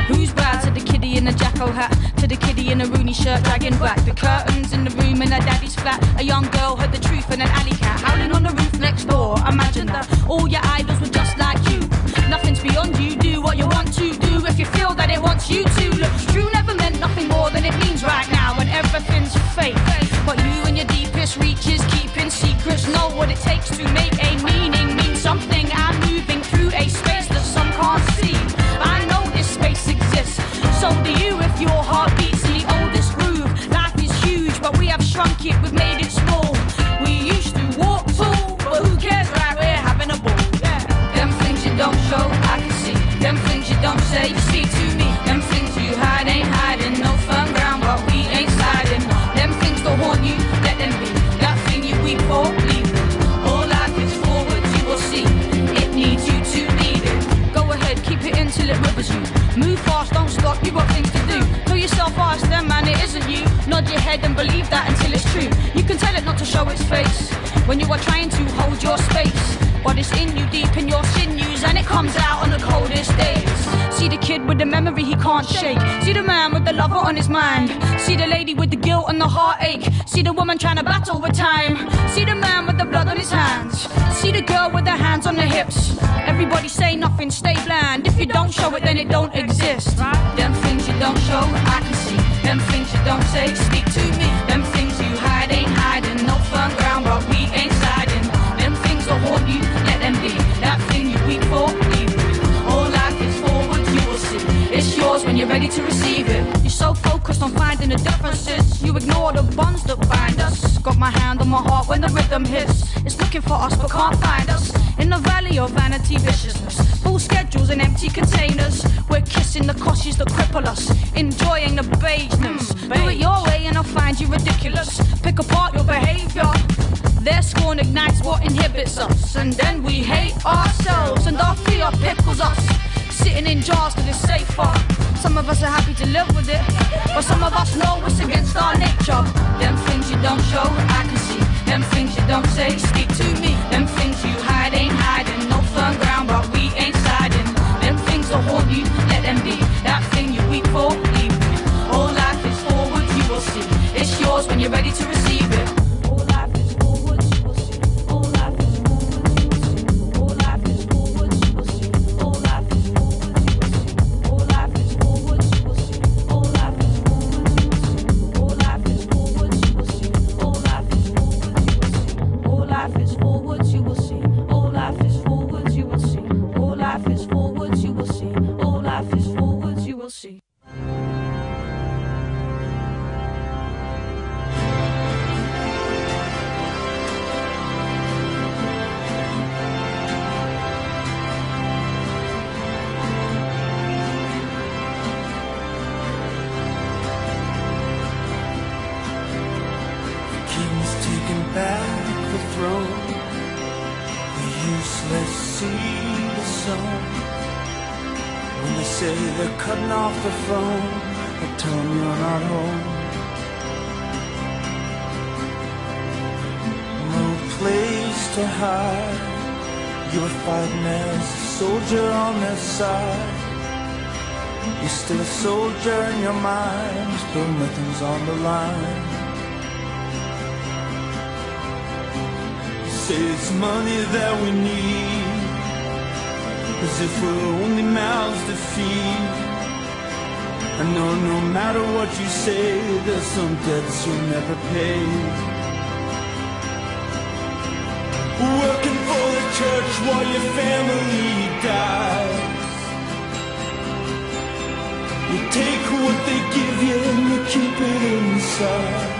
Who's bad to the kiddie in a jacko hat? To the kiddie in a Rooney shirt, dragging back the curtains in the room in her daddy's flat. A young girl heard the truth in an alley cat howling on the roof next door. Imagine that all your idols were just like you. Beyond you. Do what you want to do if you feel that it wants you to. Look, true never meant nothing more than it means right now, when everything's fake. But you and your deepest reaches, keeping secrets, know what it takes to make a meaning mean something. I'm moving through a space that some can't see. I know this space exists, so do you if your heart beats in the oldest groove. Life is huge, but we have shrunk it, we've don't say, you speak to me. Them things you hide ain't hiding. No firm ground, but we ain't sliding. Them things don't haunt you, let them be. That thing you weep for, leave it. All life is forward, you will see. It needs you to lead it. Go ahead, keep it in till it rivers you. Move fast, don't stop, you got things to do. Tell yourself, ask them, man, it isn't you. Nod your head and believe that until it's true. You can tell it not to show its face when you are trying to hold your space. But it's in you, deep in your sinews, and it comes out on the coldest days. See the kid with the memory he can't shake. See the man with the lover on his mind. See the lady with the guilt and the heartache. See the woman trying to battle with time. See the man with the blood on his hands. See the girl with her hands on her hips. Everybody say nothing, stay bland. If you don't show it, then it don't exist. Them things you don't show, I can see. Them things you don't say, speak to me. Them things you hide ain't hiding. No firm ground, but we you're ready to receive it. You're so focused on finding the differences, you ignore the bonds that bind us. Got my hand on my heart when the rhythm hits. It's looking for us but can't find us. In the valley of vanity viciousness, full schedules and empty containers. We're kissing the coshes that cripple us, enjoying the beigeness. Hmm, Do it your way and I'll find you ridiculous. Pick apart your behavior. Their scorn ignites what inhibits us, and then we hate ourselves, and our fear pickles us. Sitting in jars till it's safer. Some of us are happy to live with it, but some of us know it's against our nature. Them things you don't show, I can see. Them things you don't say, speak to me. Them things you hide ain't hiding. No firm ground, but we ain't sliding. Them things will haunt you, let them be. That thing you weep for, leave. All life is forward, you will see. It's yours when you're ready to we'll still a soldier in your mind, still nothing's on the line. Say it's money that we need, as if we're only mouths to feed. I know no matter what you say, there's some debts you'll never pay. Working for the church while your family dies. Take what they give you and you keep it inside.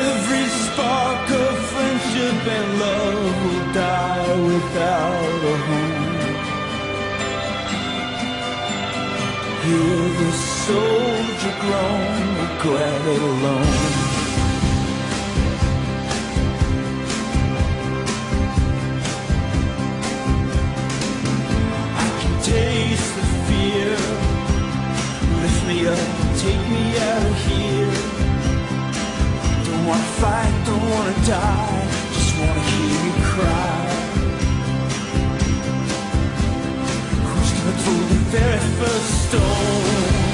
Every spark of friendship and love will die without a home. Hear the soldier groan, glad it alone. Wanna fight, don't wanna die, just wanna hear you cry. Who's gonna throw the very first stone?